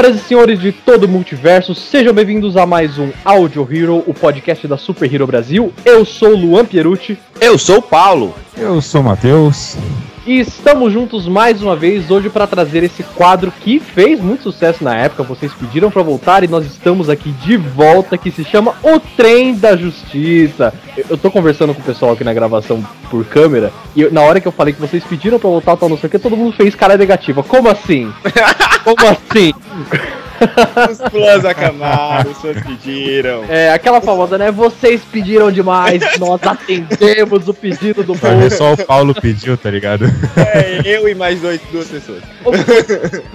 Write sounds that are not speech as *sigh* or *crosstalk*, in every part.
Senhoras e senhores de todo o multiverso, sejam bem-vindos a mais um Audio Hero, o podcast da Super Hero Brasil. Eu sou o Luan Pierucci. Eu sou o Paulo. Eu sou o Matheus. E estamos juntos mais uma vez hoje para trazer esse quadro que fez muito sucesso na época. Vocês pediram para voltar e nós estamos aqui de volta, que se chama O Trem da Justiça. Eu, eu tô conversando com o pessoal aqui na gravação por câmera e eu, na hora que eu falei que vocês pediram para voltar, tal, não sei o que, todo mundo fez cara negativa. Como assim? *laughs* Como assim? Os fãs acamaram, os fãs pediram. É, aquela famosa, né? Vocês pediram demais, nós atendemos o pedido do Pra povo. só o Paulo pediu, tá ligado? É, eu e mais dois, duas pessoas.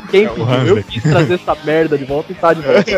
Quem É pediu? Eu quis trazer essa merda de volta e tá de volta.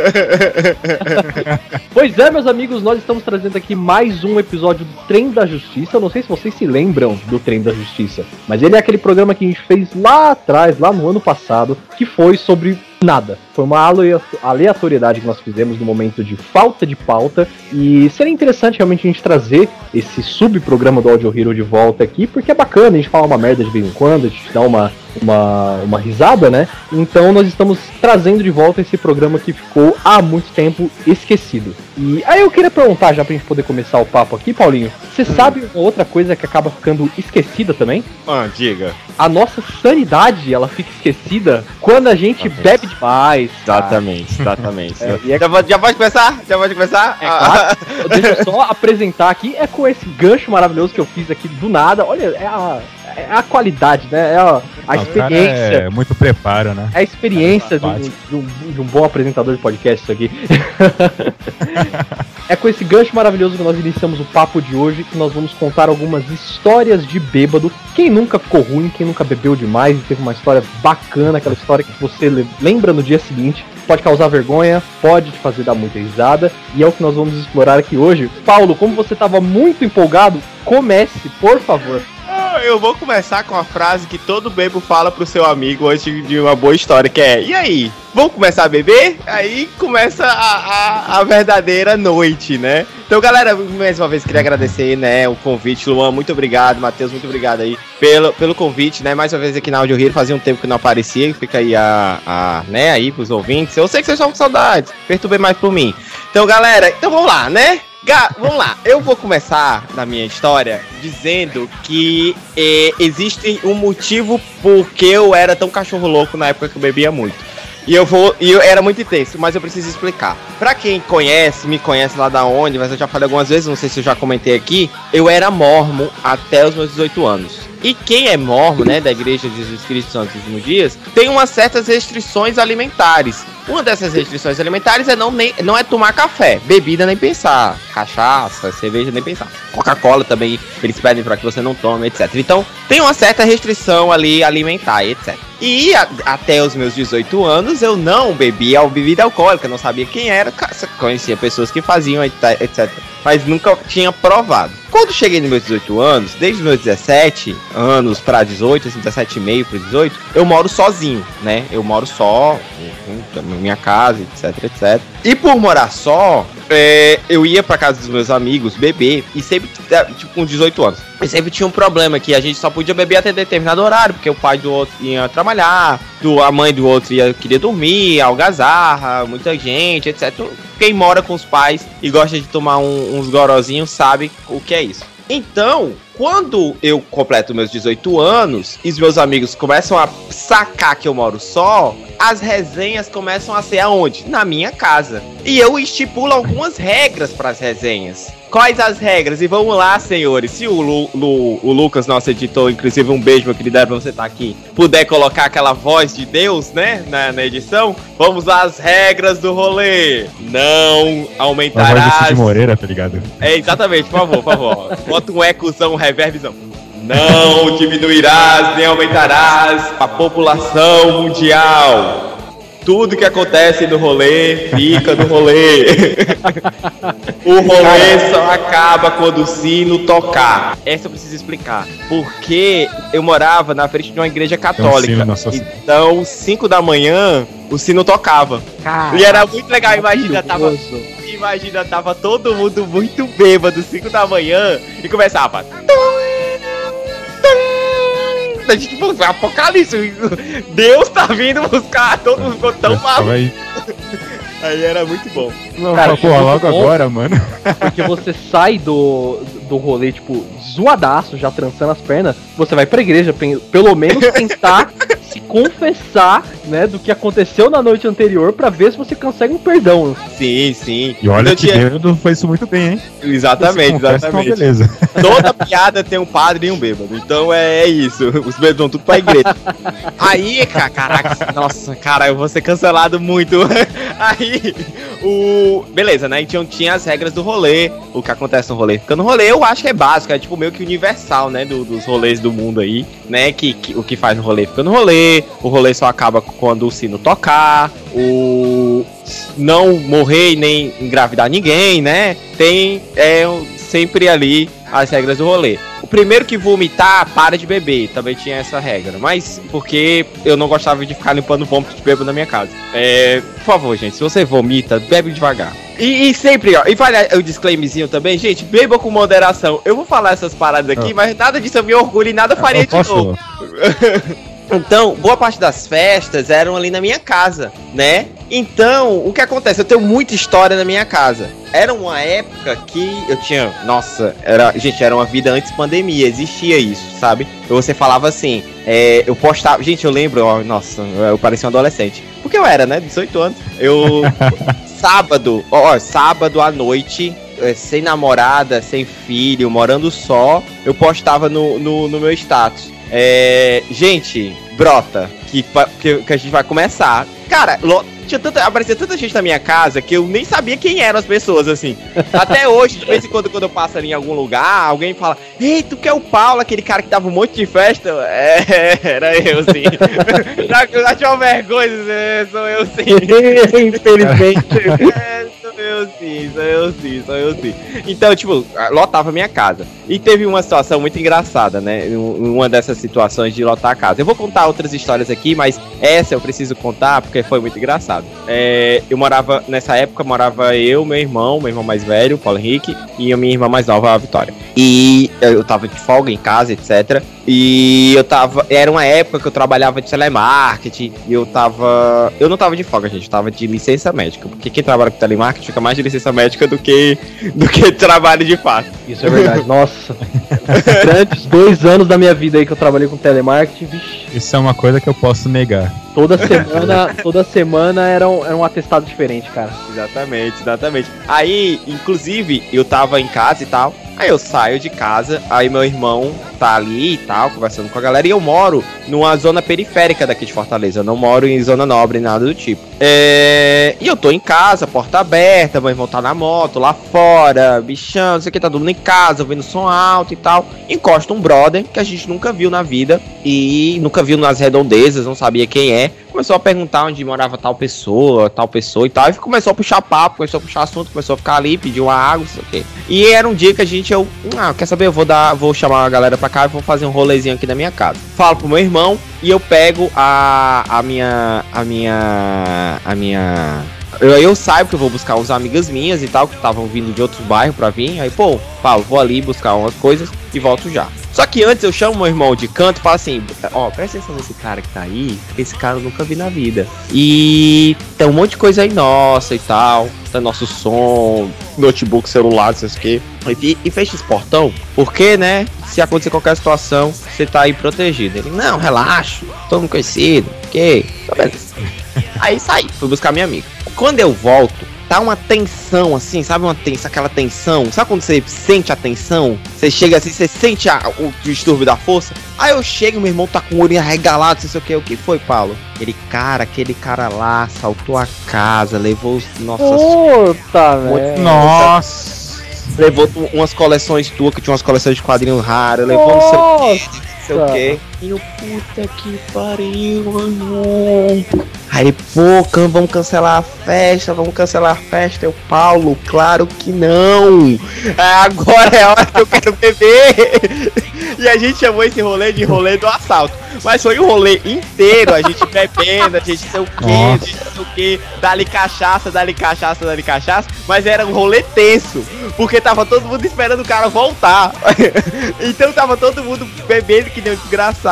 Pois é, meus amigos, nós estamos trazendo aqui mais um episódio do Trem da Justiça. Eu não sei se vocês se lembram do Trem da Justiça, mas ele é aquele programa que a gente fez lá atrás, lá no ano passado, que foi sobre nada. Foi uma alea- aleatoriedade que nós fizemos no momento de falta de pauta. E seria interessante realmente a gente trazer esse subprograma do Audio Hero de volta aqui, porque é bacana, a gente fala uma merda de vez em quando, a gente dá uma, uma, uma risada, né? Então nós estamos trazendo de volta esse programa que ficou há muito tempo esquecido. E aí eu queria perguntar, já pra gente poder começar o papo aqui, Paulinho, você sabe uma outra coisa que acaba ficando esquecida também? Ah, diga. A nossa sanidade, ela fica esquecida quando a gente Exatamente. bebe cara. Exatamente, exatamente. É, e é- já, pode, já pode começar? Já pode começar? É claro. Deixa eu só apresentar aqui, é com esse gancho maravilhoso que eu fiz aqui do nada. Olha, é a, é a qualidade, né? É a, a O cara experiência. É muito preparo, né? É a experiência de um, de um- de um bom apresentador de podcast, isso aqui. *laughs* é com esse gancho maravilhoso que nós iniciamos o papo de hoje, que nós vamos contar algumas histórias de bêbado. Quem nunca ficou ruim, quem nunca bebeu demais e teve uma história bacana, aquela história que você le- lembra no dia seguinte, pode causar vergonha, pode te fazer dar muita risada, e é o que nós vamos explorar aqui hoje. Paulo, como você estava muito empolgado, comece, por favor. Eu vou começar com a frase que todo bebo fala pro seu amigo antes de uma boa história, que é, e aí, vamos começar a beber? Aí começa a, a, a verdadeira noite, né? Então, galera, mais uma vez queria agradecer, né, o convite. Luan, muito obrigado. Matheus, muito obrigado aí pelo, pelo convite, né? Mais uma vez aqui na Audio Hero, fazia um tempo que não aparecia, fica aí a, a, né, aí pros ouvintes. Eu sei que vocês estão com saudades, perturbem mais por mim. Então, galera, então vamos lá, né? Ga- vamos lá, eu vou começar na minha história dizendo que eh, existe um motivo por que eu era tão cachorro louco na época que eu bebia muito. E eu vou, e eu era muito intenso, mas eu preciso explicar. Pra quem conhece, me conhece lá da onde, mas eu já falei algumas vezes, não sei se eu já comentei aqui, eu era mormo até os meus 18 anos. E quem é mormo, né, da Igreja de Jesus Cristo dos Últimos Dias, tem umas certas restrições alimentares. Uma dessas restrições alimentares é não, nem, não é tomar café, bebida nem pensar, cachaça, cerveja nem pensar. Coca-Cola também, eles pedem para que você não tome, etc. Então, tem uma certa restrição ali alimentar, etc. E a- até os meus 18 anos eu não bebia bebida alcoólica, não sabia quem era, conhecia pessoas que faziam, etc. Mas nunca tinha provado. Quando cheguei nos meus 18 anos, desde meus 17 anos para 18, assim, 17 e meio para 18, eu moro sozinho, né? Eu moro só, na minha casa, etc, etc. E por morar só, é, eu ia pra casa dos meus amigos beber e sempre, é, tipo, com 18 anos. E sempre tinha um problema que a gente só podia beber até determinado horário, porque o pai do outro ia trabalhar, do, a mãe do outro ia, queria dormir, algazarra, muita gente, etc. Quem mora com os pais e gosta de tomar um- uns gorozinhos sabe o que é isso. Então, quando eu completo meus 18 anos e os meus amigos começam a sacar que eu moro só, as resenhas começam a ser aonde? Na minha casa. E eu estipulo algumas regras para as resenhas. Quais as regras? E vamos lá, senhores. Se o, Lu- Lu- o Lucas, nosso editor, inclusive um beijo, meu querido, pra você estar aqui, puder colocar aquela voz de Deus, né, na, na edição, vamos as regras do rolê. Não A voz aumentarás. Cid Moreira, tá ligado? É, exatamente, por favor, por favor. Bota um ecozão, um reverbzão. Não diminuirás nem aumentarás a população mundial. Tudo que acontece no rolê fica no rolê. o rolê só acaba quando o sino tocar. Essa eu preciso explicar. Porque eu morava na frente de uma igreja católica. sino na sua- então, 5 da manhã, o sino tocava. E era muito legal, imagina, tava Imagina, tava todo mundo muito bêbado, 5 da manhã, e começava. A gente, tipo, apocalipse. Deus tá vindo buscar, todo mundo ficou tão maluco. Aí, Aí era muito bom. não, Cara, muito logo bom. agora, mano. Porque você sai do, do rolê, tipo, zoadaço, já trançando as pernas, você vai pra igreja, pelo menos tentar se *laughs* confessar, né, do que aconteceu na noite anterior pra ver se você consegue um perdão. Sim, sim. E olha Eu que tinha- faz isso muito bem, hein? Exatamente, então, exatamente. beleza. *laughs* Toda piada tem um padre e um bêbado. Então é, é isso. Os bêbados vão tudo pra igreja. *laughs* Aí, ca- caraca, nossa, cara, eu vou ser cancelado muito. *laughs* Aí, o. Beleza, né? Então tinha as regras do rolê. O que acontece no rolê. Porque no rolê eu acho que é básico, é tipo meio que universal, né? do- dos rolês do mundo aí, né? Que, que- o que faz no rolê fica no rolê. O rolê só acaba quando o sino tocar. O. Não morrer e nem engravidar ninguém, né? Tem. É sempre ali as regras do rolê. O primeiro que vomitar, para de beber. Também tinha essa regra. Mas porque eu não gostava de ficar limpando vômito de bêbado na minha casa. É, por favor, gente, se você vomita, bebe devagar. E, e sempre, ó, e vale o disclaimerzinho também, gente, beba com moderação. Eu vou falar essas paradas aqui, Ah. mas nada disso eu me orgulho e nada faria Eu de posso- novo. *laughs* Então, boa parte das festas eram ali na minha casa, né? Então, o que acontece? Eu tenho muita história na minha casa. Era uma época que eu tinha. Nossa, era. Gente, era uma vida antes pandemia, existia isso, sabe? Você falava assim, é, eu postava. Gente, eu lembro, ó, nossa, eu parecia um adolescente. Porque eu era, né? 18 anos. Eu. *laughs* sábado, ó, ó, sábado à noite, é, sem namorada, sem filho, morando só, eu postava no, no, no meu status. É, gente, brota, que, que, que a gente vai começar. Cara, lo- tinha tanta, aparecia tanta gente na minha casa que eu nem sabia quem eram as pessoas, assim. *laughs* Até hoje, de vez em quando, quando eu passo ali em algum lugar, alguém fala: Ei, tu que é o Paulo, aquele cara que dava um monte de festa? É, *laughs* era eu, sim. *laughs* Já já tinha uma vergonha, é, sou eu, sim. Infelizmente. É, eu sim, sou eu sim, sou eu sim. Então, tipo, lotava minha casa. E teve uma situação muito engraçada, né? Um- Uma dessas situações de lotar a casa. Eu vou contar outras histórias aqui, mas essa eu preciso contar porque foi muito engraçado. É, eu morava, nessa época, morava eu, meu irmão, meu irmão mais velho, Paulo Henrique, e a minha irmã mais nova, a Vitória. E eu tava de folga em casa, etc. E eu tava. Era uma época que eu trabalhava de telemarketing. E eu tava. Eu não tava de folga, gente. Eu tava de licença médica. Porque quem trabalha com telemarketing fica mais de licença médica do que, do que trabalho de fato. Isso é verdade. *laughs* Nossa. Durante os dois anos da minha vida aí que eu trabalhei com telemarketing, vixe, Isso é uma coisa que eu posso negar. toda *laughs* semana, toda semana era um, era um atestado diferente, cara. Exatamente, exatamente. Aí, inclusive, eu tava em casa e tal. Aí eu saio de casa, aí meu irmão tá ali e tal, conversando com a galera. E eu moro numa zona periférica daqui de Fortaleza. Eu não moro em zona nobre, nada do tipo. É... E eu tô em casa, porta aberta, meu irmão tá na moto, lá fora, bichão, não sei o que, tá todo mundo em casa, ouvindo som alto e tal. Encosta um brother que a gente nunca viu na vida e nunca viu nas redondezas, não sabia quem é. Começou a perguntar onde morava tal pessoa, tal pessoa e tal. E começou a puxar papo, começou a puxar assunto, começou a ficar ali, pediu uma água, não sei o quê. E era um dia que a gente, eu, ah, quer saber? Eu vou dar, vou chamar a galera pra cá e vou fazer um rolezinho aqui na minha casa. Falo pro meu irmão e eu pego a, a minha, a minha, a minha eu, eu saio porque eu vou buscar uns amigas minhas e tal, que estavam vindo de outros bairros pra vir. Aí, pô, Paulo, vou ali buscar umas coisas e volto já. Só que antes eu chamo meu irmão de canto e falo assim: Ó, presta atenção nesse cara que tá aí, esse cara eu nunca vi na vida. E tem um monte de coisa aí nossa e tal. Tem nosso som, notebook, celular, não sei o quê. E, e fecha esse portão, porque, né? Se acontecer qualquer situação, você tá aí protegido. Ele, não, relaxa, todo mundo conhecido, ok, tá beleza. Aí saí, fui buscar minha amiga. Quando eu volto, tá uma tensão assim, sabe uma tensão, aquela tensão? Sabe quando você sente a tensão? Você chega assim, você sente a- o distúrbio da força? Aí eu chego, meu irmão tá com o olho arregalado, não sei o que, o que foi, Paulo? Ele, cara, aquele cara lá assaltou a casa, levou os nossas Puta, velho. Nossa! levou umas coleções tuas, que tinha umas coleções de quadrinhos raros, levou não sei o que, não sei o que. E eu, puta que pariu, mano. Aí, pô, vamos cancelar a festa, vamos cancelar a festa. Eu, Paulo, claro que não. É, agora é a hora que eu quero beber. E a gente chamou esse rolê de rolê do assalto. Mas foi o rolê inteiro, a gente bebendo, a gente sei o quê, a gente sei o quê, dali cachaça, dali cachaça, dali cachaça, mas era um rolê tenso, porque tava todo mundo esperando o cara voltar. *laughs* então tava todo mundo bebendo que nem desgraçado,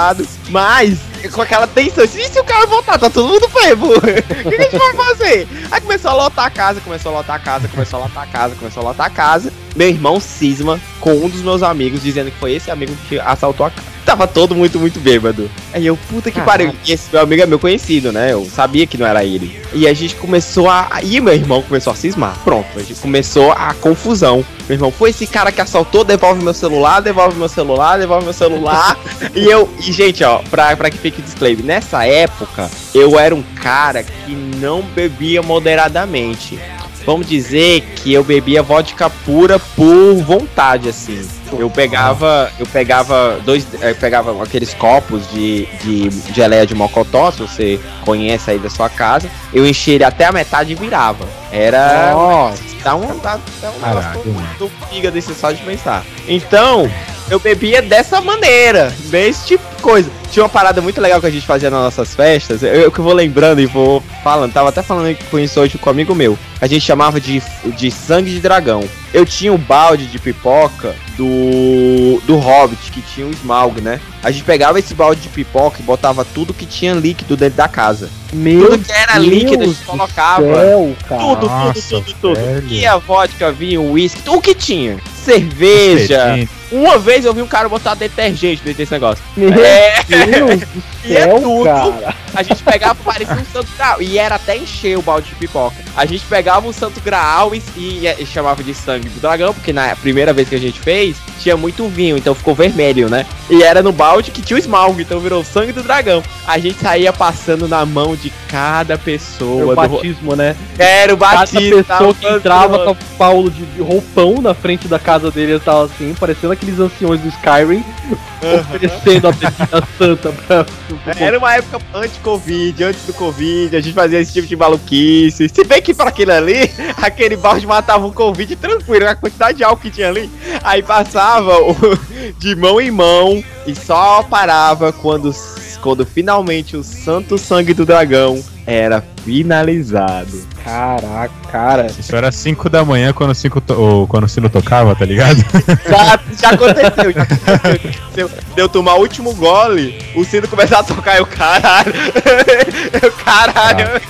mas com aquela tensão, e se o cara voltar, tá todo mundo bebo, *laughs* o que, que a gente vai fazer? Aí começou a lotar a casa, começou a lotar a casa, começou a lotar a casa, começou a lotar a casa, meu irmão cisma com um dos meus amigos, dizendo que foi esse amigo que assaltou a casa. Tava todo muito, muito bêbado. Aí eu, puta que pariu. E esse meu amigo é meu conhecido, né? Eu sabia que não era ele. E a gente começou a. E meu irmão começou a cismar. Pronto, a gente começou a confusão. Meu irmão, foi esse cara que assaltou, devolve meu celular, devolve meu celular, devolve meu celular. *laughs* e eu. E, gente, ó, pra, pra que fique disclaimer, nessa época, eu era um cara que não bebia moderadamente. Vamos dizer que eu bebia vodka pura por vontade, assim. Eu pegava, eu pegava dois, eu pegava aqueles copos de, de geleia de mocotó, se você conhece aí da sua casa. Eu enchia ele até a metade e virava. Era Nossa. dá um, dá, dá um negócio do fígado esse só de pensar. Então, eu bebia dessa maneira, desse tipo de coisa. Tinha uma parada muito legal que a gente fazia nas nossas festas, eu, eu que vou lembrando e vou falando, tava até falando com isso hoje com um amigo meu. A gente chamava de, de sangue de dragão. Eu tinha um balde de pipoca do do Hobbit, que tinha o Smaug, né? A gente pegava esse balde de pipoca e botava tudo que tinha líquido dentro da casa. Meu tudo que era líquido a gente Deus colocava. céu, cara. Tudo, Nossa, tudo, tudo, tudo. velho. Tinha vodka, vinho, uísque, o que tinha? Cerveja. Uma vez eu vi um cara botar detergente dentro desse negócio. Meu É, Deus *laughs* E é céu, tudo. cara. a gente pegava, parecia um santo graal. E era até encher o balde de pipoca. A gente pegava um santo graal e, e- e chamava de sangue do dragão, porque na primeira vez que a gente fez, tinha muito vinho, então ficou vermelho, né? E era no balde que tinha o Smaug, então virou o sangue do dragão. A gente saía passando na mão de cada pessoa. O do- batismo, né? Era o Cada batismo. pessoa que entrava com o Paulo de de roupão na frente da casa dele, ele tava assim, parecendo aqueles anciões do Skyrim, oferecendo a bebida *laughs* santa pra. pro- Era uma época anti-Covid, antes do Covid, a gente fazia esse tipo de maluquice. Se bem que para aquilo ali, *laughs* aquele balde matava o Covid tranquilo, a quantidade de álcool que tinha ali. Aí passava o- *laughs* de mão em mão e só parava quando, quando finalmente o santo sangue do dragão era finalizado. Caraca, cara. Isso era 5 da manhã quando o, cinco to- ou quando o sino tocava, tá ligado? *laughs* Já, já aconteceu, já aconteceu. Deu tomar o último gole, o sino começar a tocar e o caralho. *laughs* Eu, caralho.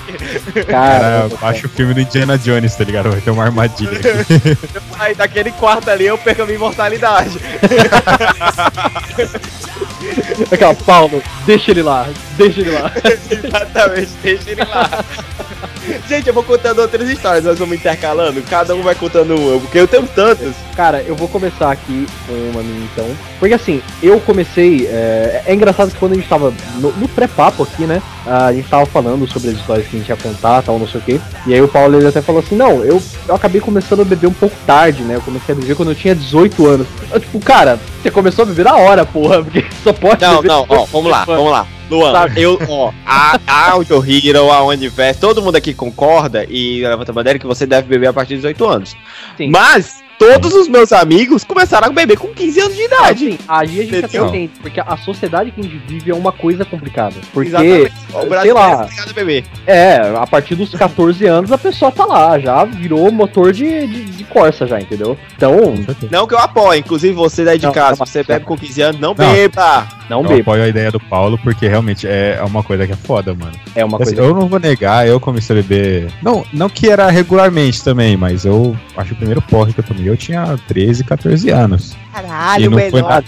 Cara, Cara, baixa o filme do Indiana Jones, tá ligado? Vai ter uma armadilha aqui. *laughs* Aí daquele quarto ali eu perco a minha imortalidade. Aquela, Paulo, deixa ele lá, deixa ele lá. *laughs* Exatamente, deixa ele lá. *laughs* *laughs* Gente, eu vou contando outras histórias, nós vamos intercalando, cada um vai contando uma, porque eu tenho tantas. Cara, eu vou começar aqui com uma minha então. Porque assim, eu comecei. É, é engraçado que quando a gente tava no, no pré-papo aqui, né? A gente tava falando sobre as histórias que a gente ia contar tal, não sei o quê. E aí o Paulo ele até falou assim: não, eu, eu acabei começando a beber um pouco tarde, né? Eu comecei a beber quando eu tinha 18 anos. Eu, tipo, cara, você começou a beber na hora, porra, porque *laughs* só pode Não, beber não, ó, vamos lá, vamos lá. Luan, Sabe? eu, ó, a, a Audio Hero, a Universe, todo mundo aqui concorda e levanta a bandeira que você deve beber a partir de 18 anos. Sim. Mas todos os meus amigos começaram a beber com 15 anos de idade. sim, aí a gente até entende, porque a sociedade que a gente vive é uma coisa complicada. Porque, Exatamente. O sei brasileiro lá. é a beber. é, a partir dos 14 anos a pessoa tá lá, já virou motor de, de, de Corsa já, entendeu? Então, Não que eu apoie, inclusive você daí de Não, casa, não, você não. bebe com 15 anos, não, Não. beba. não Eu beba. apoio a ideia do Paulo, porque realmente é uma coisa que é foda, mano. É uma Assim, coisa. eu não vou negar, eu comecei a beber. Não, não que era regularmente também, mas eu acho o primeiro porre que eu tomei eu tinha 13, 14 anos. Caralho, e não foi nada.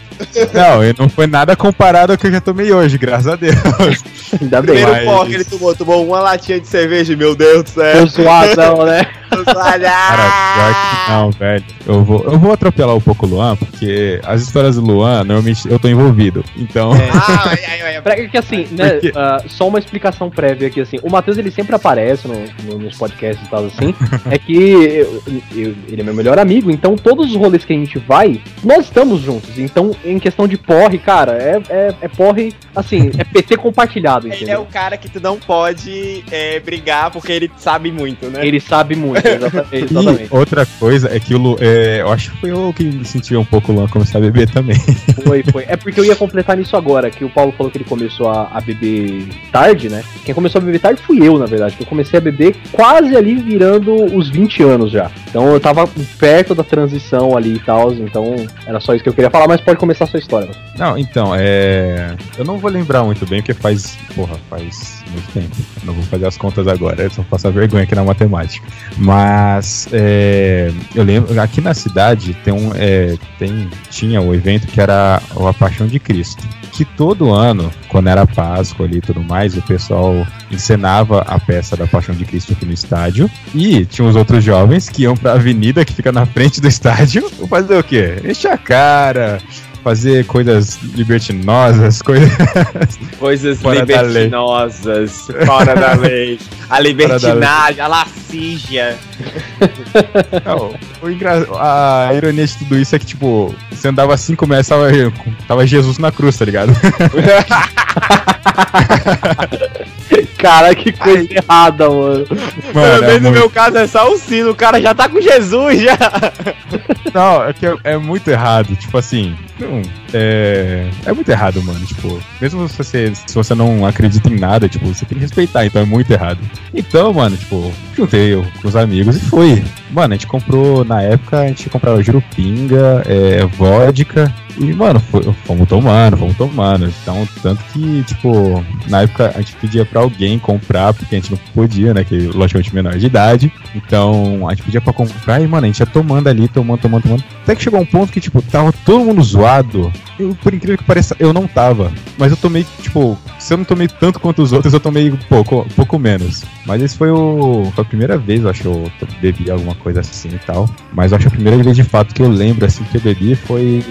Não, e não foi nada comparado ao que eu já tomei hoje, graças a Deus. *laughs* Ainda bem. Primeiro Mas- pó que ele tomou, tomou uma latinha de cerveja, meu Deus do céu. Tô suadão, né? *laughs* Cara, pior que não, velho. Eu vou, eu vou atropelar um pouco o Luan, porque as histórias do Luan, normalmente eu tô envolvido. Então. *laughs* Ah, ai, ai, ai, Pra- que assim, né, Porque- ah, só uma explicação prévia aqui, assim, o Matheus ele sempre aparece no- no- nos podcasts e tal assim, é que eu- eu- ele é meu melhor amigo, então todos os rolês que a gente vai, nós estamos juntos, então em questão de porre, cara, é, é, é porre assim, é PT compartilhado, *laughs* Ele é entendeu? o cara que tu não pode é, brigar porque ele sabe muito, né? Ele sabe muito, exatamente. *laughs* E exatamente. outra coisa é que o Lu, é, eu acho que foi eu que me sentia um pouco Luan começar a beber também. *laughs* Foi, foi. É porque eu ia completar nisso agora, que o Paulo falou que ele começou a, a beber tarde, né? Quem começou a beber tarde fui eu, na verdade, que eu comecei a beber quase ali virando os 20 anos já. Então eu tava perto da transição ali e tal, então era só isso que eu queria falar, mas pode começar a sua história. Não, então, é. Eu não vou lembrar muito bem, porque faz. Porra, faz muito tempo. Não vou fazer as contas agora, eu só passar vergonha aqui na matemática. Mas é, eu lembro, aqui na cidade tem um. é, tem, tinha um evento que era a Paixão de Cristo. Que todo ano, quando era Páscoa ali e tudo mais, o pessoal encenava a peça da Paixão de Cristo aqui no estádio. E tinha os outros jovens que iam pra avenida que fica na frente do estádio fazer o quê? Encher a cara, fazer coisas libertinosas, coisas. *laughs* Coisas Fora da libertinosas, fora da lei. A da libertinagem, a lascívia. *laughs* Não, o engra- A ironia de tudo isso é que, tipo, você andava assim, começava. Tava Jesus na cruz, tá ligado? *laughs* Cara, que coisa errada, mano. Pelo é menos no muito- meu caso é só o sino, o cara já tá com Jesus já. Não, é que é, é muito errado. Tipo assim, não, é, é muito errado, mano. Tipo, mesmo se você, se você não acredita em nada, tipo, você tem que respeitar, então é muito errado. Então, mano, tipo, juntei eu com os amigos e foi. Mano, a gente comprou, na época, a gente comprava jurupinga, é, vodka. E, mano, fomos tomando, fomos tomando. Então, tanto que, tipo, na época a gente pedia pra alguém comprar, porque a gente não podia, né? Que logicamente menor de idade. Então, a gente pedia pra comprar e, mano, a gente ia tomando ali, tomando, tomando, tomando. Até que chegou um ponto que, tipo, tava todo mundo zoado. Eu, por incrível que pareça, eu não tava. Mas eu tomei, tipo, se eu não tomei tanto quanto os outros, eu tomei pouco, pouco menos. Mas esse foi, o, foi a primeira vez, eu acho, que eu bebi alguma coisa assim e tal. Mas eu acho que a primeira vez de fato que eu lembro, assim, que eu bebi foi,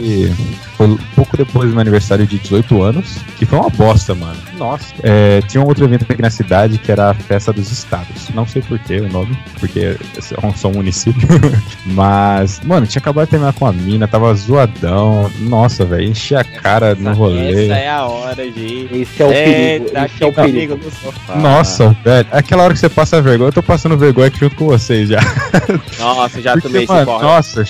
foi pouco depois do meu aniversário de 18 anos, que foi uma bosta, mano. Nossa. É, tinha um outro evento aqui na cidade que era a Festa dos Estados. Não sei porquê o nome, porque é só um município. *laughs* Mas, mano, tinha acabado de terminar com a mina, tava zoadão. Nossa, velho, enchi a cara no rolê. Essa é a hora de. Esse é o perigo. Eita, Esse é o perigo. no sofá. Nossa, velho, aquela hora que você passa vergonha, eu tô passando vergonha aqui junto com vocês já. Nossa, já Porque, tomei esse mano, porre. nossa,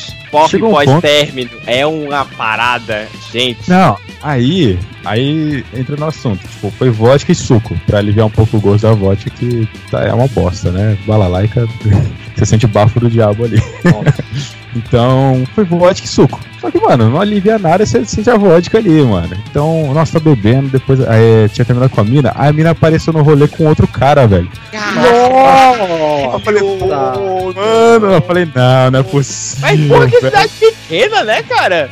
Chega um ponto- pós-término é uma parada, gente. Não, aí, aí entra no assunto. Tipo, foi vodka e suco, pra aliviar um pouco o gosto da vodka, que tá, é uma bosta, né? Balalaica, *laughs* você sente o bafo do diabo ali. *laughs* Então, foi vodka e suco. Só que, mano, não alivia nada, você sente a vodka ali, mano. Então, nossa, tá bebendo, depois é, tinha terminado com a mina, aí a mina apareceu no rolê com outro cara, velho. Nossa! Eu falei, pô, mano, eu falei, não, não é possível. Mas porra, que cidade pequena, né, cara?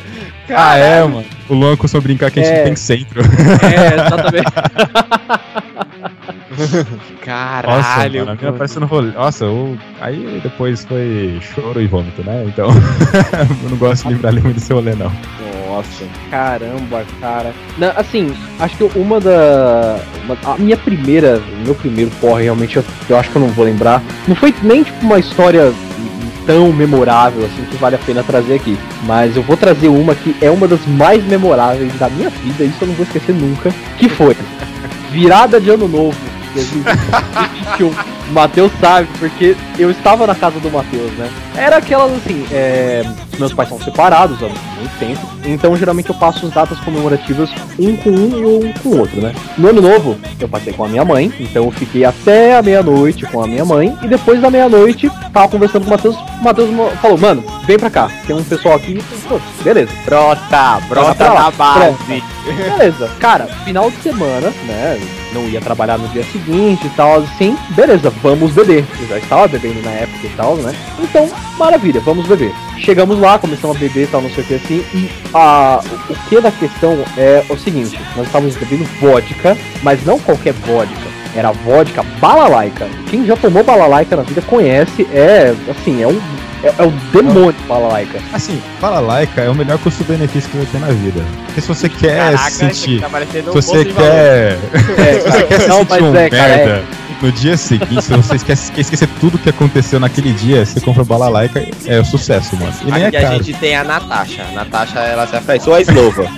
Ah, é, mano. O Luan costuma brincar que a gente É. não tem centro. É, exatamente. *laughs* *laughs* Nossa, Caralho. mano, a no rolê. Nossa, eu... aí depois foi choro e vômito, né? Então, *laughs* eu não gosto de lembrar muito desse rolê, não. Nossa, caramba, cara. Não, assim, acho que uma da. uma- a minha primeira. o Meu primeiro porre, realmente, eu, eu acho que eu não vou lembrar. Não foi nem tipo uma história tão memorável assim que vale a pena trazer aqui. Mas eu vou trazer uma que é uma das mais memoráveis da minha vida, isso eu não vou esquecer nunca. Que foi *laughs* virada de ano novo. 2021. *laughs* O Matheus sabe, porque eu estava na casa do Matheus, né? Era aquelas assim, é, meus pais são separados há muito tempo, então geralmente eu passo as datas comemorativas um com um e um com o outro, né? No ano novo, eu passei com a minha mãe, então eu fiquei até a meia-noite com a minha mãe, e depois da meia-noite, tava conversando com o Matheus, o Matheus falou, mano, vem pra cá, tem um pessoal aqui, pô, beleza. Brota, brota na base. Beleza, cara, final de semana, né? Não ia trabalhar no dia seguinte e tal, assim, beleza, vamos beber. Eu já estava bebendo na época e tal, né? Então, maravilha, vamos beber. Chegamos lá, começamos a beber e tal, não sei o que assim, e a, o, que da questão é o seguinte: nós estávamos bebendo vodka, mas não qualquer vodka. Era vodka balalaica. Quem já tomou balalaica na vida conhece, é assim, é um. É, é o demônio balalaica. Assim, fala laica é o melhor custo-benefício que vai ter na vida. Porque se você quer Caraca, sentir. tá *laughs* Se você quer. É, se você quer se não, sentir mas um é, cara, é. merda. No dia seguinte, se você esquece, esquecer tudo que aconteceu naquele dia, você compra bala laica, é o sucesso, mano. E nem é Aqui a caro. gente tem a Natasha. A Natasha, ela se afeiçoa a eslova.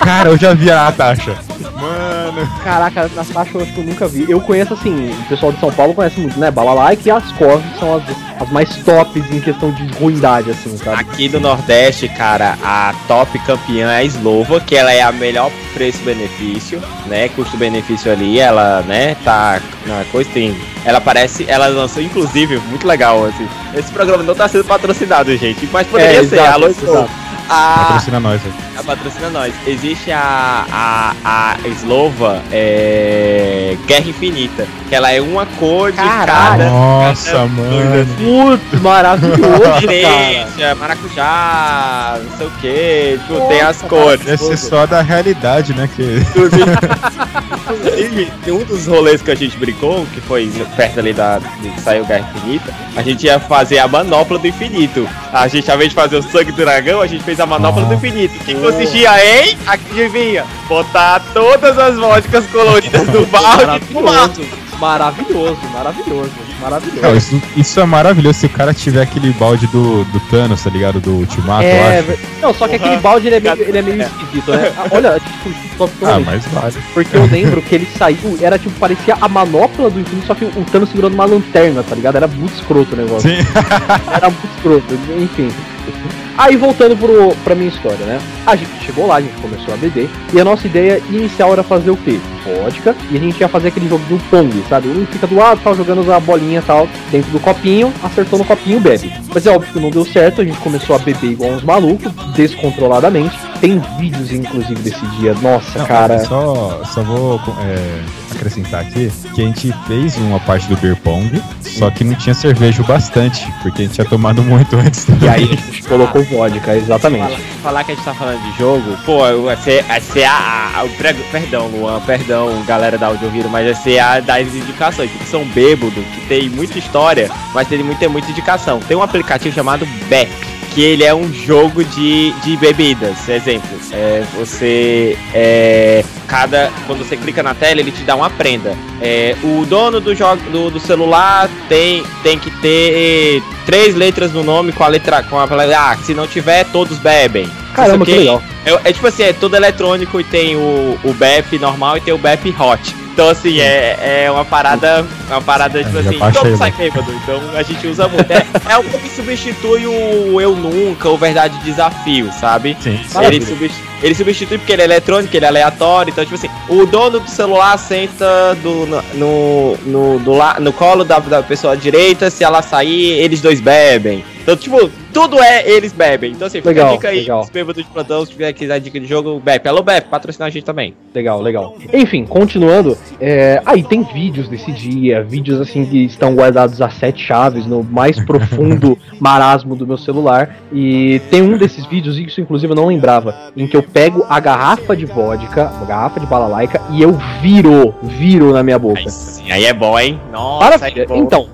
Cara, eu já vi a Natasha. Mano. Caraca, as faixas eu acho que eu nunca vi. Eu conheço assim, o pessoal de São Paulo conhece muito, né? Balalaica e as Cov são as, as mais tops em questão de ruindade, assim, sabe? Aqui do Nordeste, cara, a top campeã é a Slova, que ela é a melhor preço-benefício, né? Custo-benefício ali, ela, né, tá na coisa, tem. Ela parece. Ela lançou, inclusive, muito legal, assim. Esse programa não tá sendo patrocinado, gente, mas poderia É, ser. exato, Alô, exato. A, Patrocina nós, velho. a patrocina nós. Existe a, a, a Slova é, Guerra Infinita, que ela é uma cor de Caralho. cada. Nossa, cada mano. Maravilhoso, cara. Cereja, maracujá, não sei o que, tipo, tem as cores. Deve ser só da realidade, né? Que... Inclusive, *laughs* um dos rolês que a gente brincou, que foi perto ali da saiu Guerra Infinita, a gente ia fazer a manopla do infinito. A gente, ao invés de fazer o sangue do dragão, a gente fez a manopla do Ah. infinito. O que consistia em, adivinha, botar todas as vodkas coloridas do balde no mato. Maravilhoso, maravilhoso, maravilhoso. Não, isso, isso é maravilhoso se o cara tiver aquele balde do, do Thanos, tá ligado? Do Ultimato, eu É, acho. ver- não, só que aquele balde ele é meio, ele é meio esquisito, né? Ah, Olha, tipo, só Ah, totalmente. mas vale. Porque eu *laughs* lembro que ele saiu, era tipo, parecia a manopla do infinito, só que o Thanos segurando uma lanterna, tá ligado? Era muito escroto o negócio. Sim. Era muito escroto, enfim. Aí voltando pro, pra minha história, né? A gente chegou lá, a gente começou a beber, e a nossa ideia inicial era fazer o quê? Vodka, e a gente ia fazer aquele jogo do Pong, sabe? Um fica do lado, tal, jogando a bolinha tal, dentro do copinho, acertou no copinho, bebe. Mas é óbvio que não deu certo, a gente começou a beber igual uns malucos, descontroladamente. Tem vídeos, inclusive, desse dia. Nossa, Não, cara. Só, só vou é, acrescentar aqui que a gente fez uma parte do beer pong, só que não tinha cerveja o bastante, porque a gente tinha tomado muito *laughs* antes. E aí a gente colocou vodka, exatamente. Falar, falar que a gente tá falando de jogo, pô, vai ser, vai ser a, a- o pre- Perdão, Luan, perdão, galera da Audio Hero, mas vai ser a das indicações, que são bêbados, que tem muita história, mas tem muita, muita indicação. Tem um aplicativo chamado Beck. Que ele é um jogo de, de bebidas. Exemplo, é, você. É, cada. Quando você clica na tela, ele te dá uma prenda. É, o dono do, jogo, do, do celular tem, tem que ter três letras no nome com a letra. Com a palavra. Ah, se não tiver, todos bebem. Caramba, que legal. É, é tipo assim, é todo eletrônico e tem o, o BEP normal e tem o BEP hot. Então assim, é, é uma parada. Uma parada, tipo É, assim, baixei, todo né? sai bêbado. Então a gente usa muito. É, é o que substitui o Eu Nunca, o Verdade Desafio, sabe? Sim. Ele, Maravilha. substi- ele substitui porque ele é eletrônico, ele é aleatório. Então, tipo assim, o dono do celular senta do, no, no, do no colo da, da pessoa direita, se ela sair, eles dois bebem. Então, tipo, tudo é eles bebem. Então, assim, fica Legal, a dica aí, legal. bêbados de plantão, se tiver quiser dica de jogo, BEP. Alô, BEP, patrocinar a gente também. Legal, legal. Enfim, continuando, é, aí tem vídeos desse dia, vídeos assim que estão guardados a sete chaves no mais *laughs* profundo marasmo do meu celular. E tem um desses vídeos, isso inclusive eu não lembrava, em que eu pego a garrafa de vodka, a garrafa de balalaica, e eu viro, viro na minha boca. Aí sim, aí é bom, hein? Nossa, aí é bom. Então,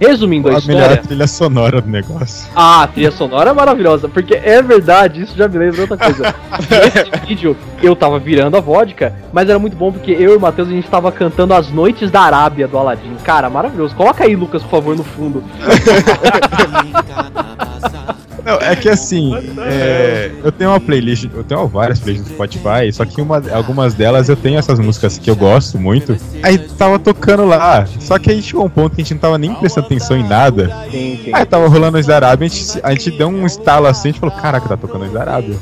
resumindo a A melhor história. trilha sonora do negócio. Ah, a trilha sonora é maravilhosa, porque é verdade, isso já me lembra outra coisa. *laughs* Nesse vídeo, eu tava virando a vodka, mas era muito bom porque eu e o Matheus, a gente tava cantando As Noites da Arábia do Aladdin. Cara, maravilhoso. Coloca aí, Lucas, por favor, no fundo. *laughs* Não, é que assim, é, eu tenho uma playlist, eu tenho várias playlists no Spotify, só que uma, algumas delas eu tenho essas músicas que eu gosto muito. Aí tava tocando lá, só que aí chegou um ponto que a gente não tava nem prestando atenção em nada. Sim, sim. Aí tava rolando os da Arábia, a gente, a gente deu um estalo assim, a gente falou, caraca, tá tocando os da Arábia.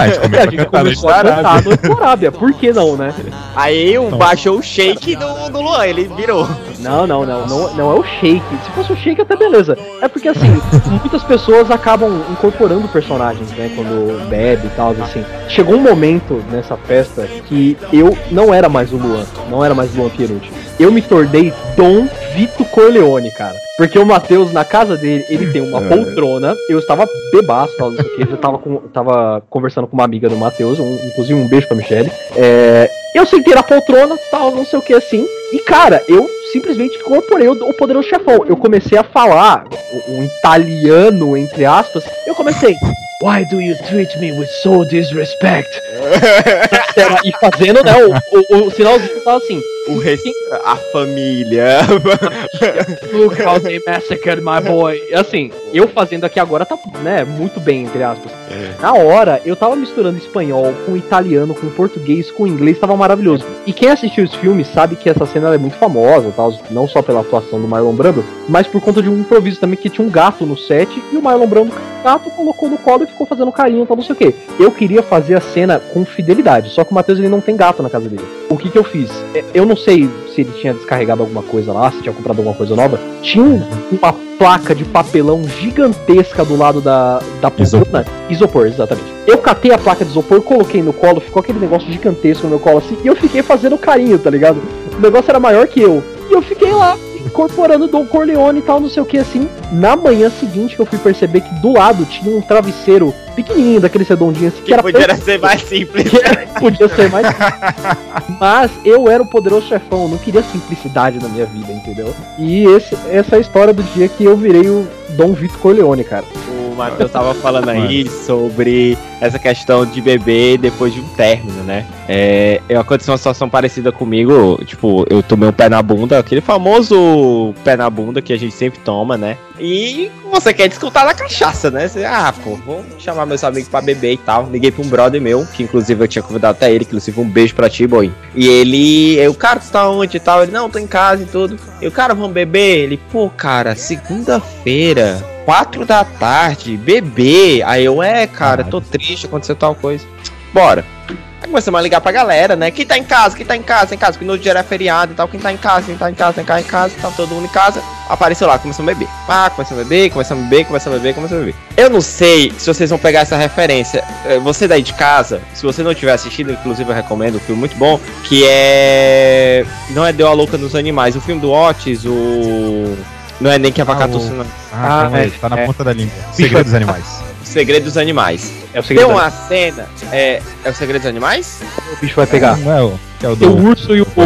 Aí a gente a começou a gente cantar começou a cantar a Arábia. Por que não, né? Aí o Não. baixou o shake do, do Luan, ele virou. Não, não, não, não, não é o shake. Se fosse o shake, até beleza. É porque assim, *laughs* muitas pessoas acabam incorporando personagens, né? Quando bebe e tal, assim. Chegou um momento nessa festa que eu não era mais o Luan, não era mais o Luan Pierucci. Eu me tornei Dom Vito Corleone, cara. Porque o Matheus, na casa dele, ele tem uma *laughs* poltrona. Eu estava bebaço, tal, não sei o que. Eu tava, com, tava conversando com uma amiga do Matheus, um- inclusive um beijo pra Michelle. É, eu sentei na poltrona, tal, não sei o que assim. E cara, eu simplesmente incorporei o, o poderoso chefão. Eu comecei a falar um italiano, entre aspas. Eu comecei. Why do you treat me with so disrespect? *laughs* e fazendo, né, o, o, o sinalzinho tava assim. O res... A família. *laughs* Look how they massacred my boy. Assim, eu fazendo aqui agora tá, né, muito bem, entre aspas. É. Na hora, eu tava misturando espanhol com italiano, com português, com inglês, tava maravilhoso. E quem assistiu os filmes sabe que essa cena é muito famosa, tal, não só pela atuação do Marlon Brando, mas por conta de um improviso também que tinha um gato no set e o Marlon Brando, gato, colocou no colo e ficou fazendo carinho, tal, não sei o que. Eu queria fazer a cena com fidelidade, só que o Matheus ele não tem gato na casa dele. O que que eu fiz? É, Eu não sei se ele tinha descarregado alguma coisa lá, se tinha comprado alguma coisa nova. Tinha um- uma placa de papelão gigantesca do lado da, da poltrona. Isopor, exatamente. Eu catei a placa de isopor, coloquei no colo, ficou aquele negócio gigantesco no meu colo assim, e eu fiquei fazendo carinho, tá ligado? O negócio era maior que eu. E eu fiquei lá, incorporando Dom Corleone e tal, não sei o que assim. Na manhã seguinte que eu fui perceber que do lado tinha um travesseiro pequenininho, daqueles redondinhos assim, que Que era podia ser mais simples. podia ser mais. Mas eu era o poderoso chefão, eu não queria simplicidade na minha vida, entendeu? E esse- essa é a história do dia que eu virei o Dom Vitor Corleone, cara. O Matheus tava falando aí sobre essa questão de beber depois de um término, né? É, eu aconteceu uma situação parecida comigo, tipo, eu tomei um pé na bunda, aquele famoso pé na bunda que a gente sempre toma, né? E você quer descontar na cachaça, né? Você, ah, pô, vou chamar meus amigos pra beber e tal. Liguei pra um brother meu, que inclusive eu tinha convidado até ele, inclusive um beijo pra ti, boy. E ele, eu, cara, tu tá onde e tal? Ele, não, tô em casa e tudo. Eu, cara, vamos beber? Ele, pô, cara, segunda-feira, quatro da tarde, beber. Aí eu, é, cara, tô triste, aconteceu tal coisa. Bora. Aí começamos a ligar pra galera, né? Quem tá em casa? Quem tá em casa? Tá em casa? Porque no outro dia era feriado e tal. Quem tá em casa? Quem tá em casa? Quem tá em casa? Tá todo mundo em casa. Apareceu lá, começamos a beber. Ah, começamos a beber, começamos a beber, começamos a beber, começamos a beber. Eu não sei se vocês vão pegar essa referência. Eh, Você daí de casa, se você não tiver assistido, inclusive eu recomendo um filme muito bom, que é. Não é Deu a Louca nos Animais. O filme do Otis, o. Não é nem que a vaca Ah, o-. Ah, calma é, tá na é. ponta da língua. Segredo *laughs* dos animais. O Segredo dos Animais. É o Tem segredo. uma cena. É, é o Segredo dos Animais? O bicho vai pegar. Não é o, que é o Tem do... o urso e o. O,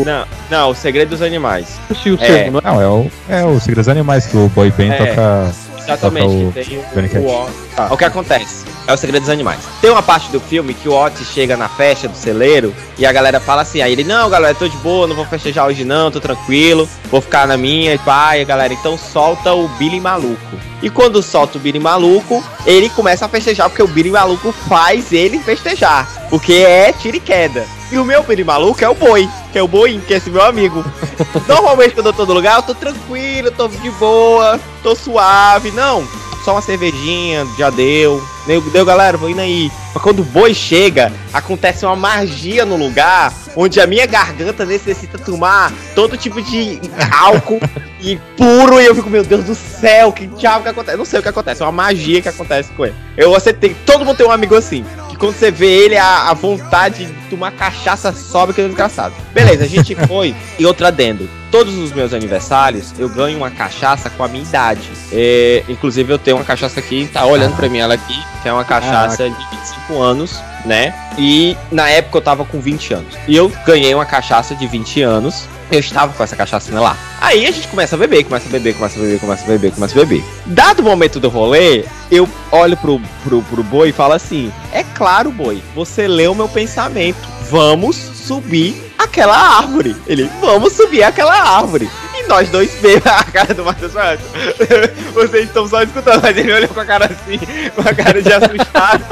o, Não, não, o Segredo dos Animais. urso e o É. cervo, não é? Não, é o, é o Segredo dos Animais que o Boy Ben É. toca... Exatamente, que tem o, o Otis. Tá. O que acontece? É o segredo dos animais. Tem uma parte do filme que o Otis chega na festa do celeiro e a galera fala assim, aí ele, não, galera, tô de boa, não vou festejar hoje não, tô tranquilo, vou ficar na minha, e a galera, então solta o Billy Maluco. E quando solta o Billy Maluco, ele começa a festejar, porque o Billy Maluco faz ele festejar, porque é tiro e queda. E o meu Billy Maluco é o Boi, que é o Boim, que é esse meu amigo. *laughs* Normalmente quando eu tô no lugar, eu tô tranquilo, tô de boa, tô suave. Não, só uma cervejinha, já deu. Deu, deu galera, vou indo aí. Mas quando o boi chega, acontece uma magia no lugar onde a minha garganta necessita tomar todo tipo de álcool *laughs* e puro. E eu fico, meu Deus do céu, que diabo que acontece? Eu não sei o que acontece, é uma magia que acontece com ele. Eu, tem, todo mundo tem um amigo assim. Quando você vê ele, a, a vontade de tomar cachaça sobe que é desgraçado. Beleza, a gente *laughs* foi. E outro adendo. Todos os meus aniversários, eu ganho uma cachaça com a minha idade. É, inclusive, eu tenho uma cachaça aqui, tá olhando pra mim ela aqui, que é uma cachaça de 25 anos, né? E na época eu tava com 20 anos. E eu ganhei uma cachaça de 20 anos. Eu estava com essa cachaça lá. Aí a gente começa a beber, começa a beber, começa a beber, começa a beber, começa a beber. Dado o momento do rolê, eu olho pro, pro, pro boi e falo assim: É claro, boi, você leu meu pensamento. Vamos subir aquela árvore. Ele, vamos subir aquela árvore. E nós dois bebemos a cara do Matheus Matos. *laughs* Vocês estão só escutando, mas ele olhou com a cara assim, com a cara de *laughs* assustado.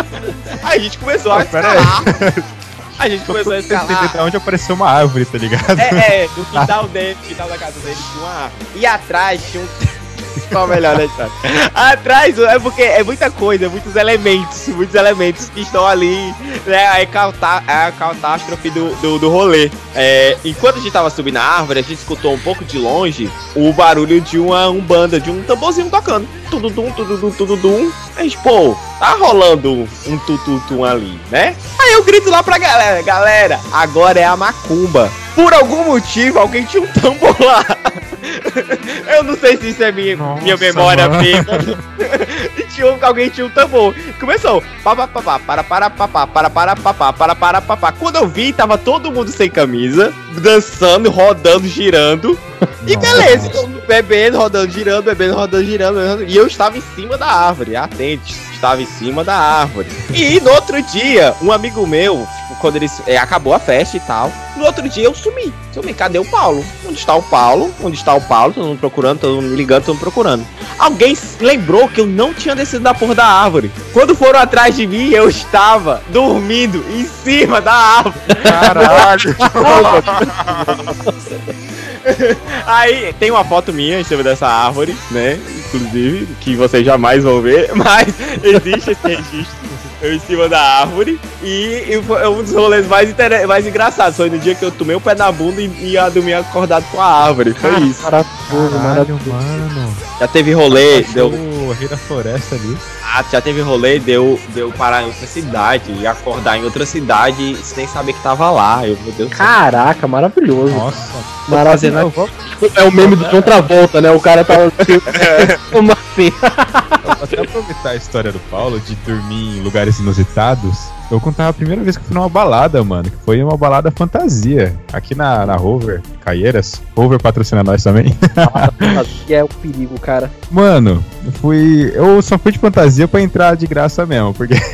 Aí a gente começou a escalar. *laughs* A gente começou a escalar. de onde apareceu uma árvore, tá ligado? É, é, *laughs* no quintal dele, no quintal da casa dele tinha uma árvore. E atrás tinha um. *laughs* A melhor da história? Atrás é porque é muita coisa, muitos elementos, muitos elementos que estão ali, né? A, a catástrofe do, do, do rolê. É, enquanto a gente tava subindo a árvore, a gente escutou um pouco de longe o barulho de uma umbanda, de um tamborzinho tocando. Tududum, tududum, tududum. A gente, pô, tá rolando um tututum ali, né? Aí eu grito lá pra galera, galera, agora é a macumba. Por algum motivo, alguém tinha um tambor lá. *laughs* *laughs* Eu não sei se isso é minha, Nossa, minha memória mesmo. *laughs* Tinha um, alguém tinha um tambor. Começou. Para, para, pá, pá, para, para, pá, pá, para, para, pá, pá. Quando eu vi, tava todo mundo sem camisa, dançando, rodando, girando. E beleza, então, bebendo, rodando, girando, bebendo, rodando, girando, bebendo, e eu estava em cima da árvore, atente, estava em cima da árvore. E no outro dia, um amigo meu, quando eles é, acabou a festa e tal, no outro dia eu sumi. Sumi, cadê o Paulo? Onde está o Paulo? Onde está o Paulo? Todo mundo procurando, todo mundo me ligando, todo mundo procurando. Alguém lembrou que eu não tinha descido da porra da árvore. Quando foram atrás de mim, eu estava dormindo em cima da árvore. Caralho! *laughs* Aí tem uma foto minha em cima dessa árvore, né? Inclusive, que vocês jamais vão ver, *laughs* mas existe esse registro. Eu em cima da árvore. E, e foi um dos rolês mais, inter... mais engraçados. Foi no dia que eu tomei o pé na bunda e ia dormir acordado com a árvore. Foi isso. Maravilhoso, Caralho, maravilhoso. mano. Já teve rolê, deu. O rei da floresta ali. Ah, já teve rolê, deu, deu parar em outra cidade e acordar em outra cidade sem saber que tava lá. Eu, meu Deus. Caraca, maravilhoso. Nossa. Maravilhoso. Vou, É o meme do John Travolta, né? O cara tá. *laughs* *laughs* Como assim? vou até aproveitar a história do Paulo de dormir em lugares inusitados. Eu contar a primeira vez que eu fui numa balada, mano. Que foi uma balada fantasia. Aqui na, na Rover, Caieiras. Rover patrocina nós também. que *laughs* é o perigo, cara. Mano, fui. Eu só fui de fantasia pra entrar de graça mesmo, porque. *laughs*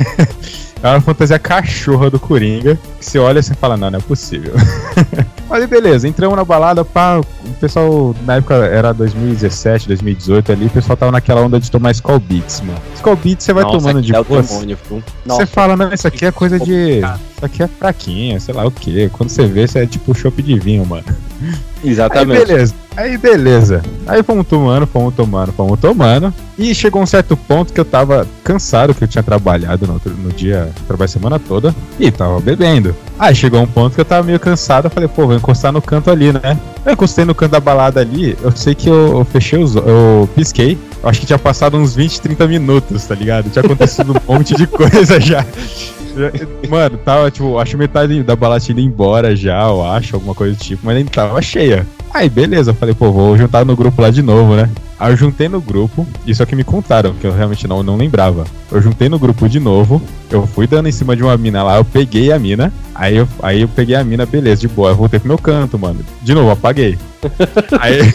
É uma fantasia cachorra do Coringa. Que você olha e você fala, não, não é possível. *laughs* Mas aí, beleza, entramos na balada, pá. O pessoal, na época era 2017, 2018 ali, o pessoal tava naquela onda de tomar Skull Beats, mano. Skull Beats você vai Nossa, tomando de é boa. Você fala, não, isso aqui é coisa de. Isso aqui é fraquinha, sei lá o quê. Quando você vê, isso é tipo chopp de vinho, mano. *laughs* Aí Exatamente. beleza. Aí beleza. Aí fomos tomando, fomos tomando, fomos tomando. E chegou um certo ponto que eu tava cansado, que eu tinha trabalhado no, outro- no dia, trabalhei a semana toda, e tava bebendo. Aí chegou um ponto que eu tava meio cansado, eu falei, pô, vou encostar no canto ali, né? Eu encostei no canto da balada ali, eu sei que eu, eu fechei os eu pisquei. Eu acho que tinha passado uns 20, 30 minutos, tá ligado? Tinha acontecido um monte de *laughs* coisa já. *laughs* Mano, tava, tipo, acho metade da balada embora já, eu acho, alguma coisa do tipo, mas nem tava cheia. Aí, beleza, eu falei, pô, vou juntar no grupo lá de novo, né? Aí eu juntei no grupo, isso é que me contaram, que eu realmente não, não lembrava. Eu juntei no grupo de novo, eu fui dando em cima de uma mina lá, eu peguei a mina, aí eu, aí eu peguei a mina, beleza, de boa, eu voltei pro meu canto, mano. De novo, apaguei. *laughs* aí,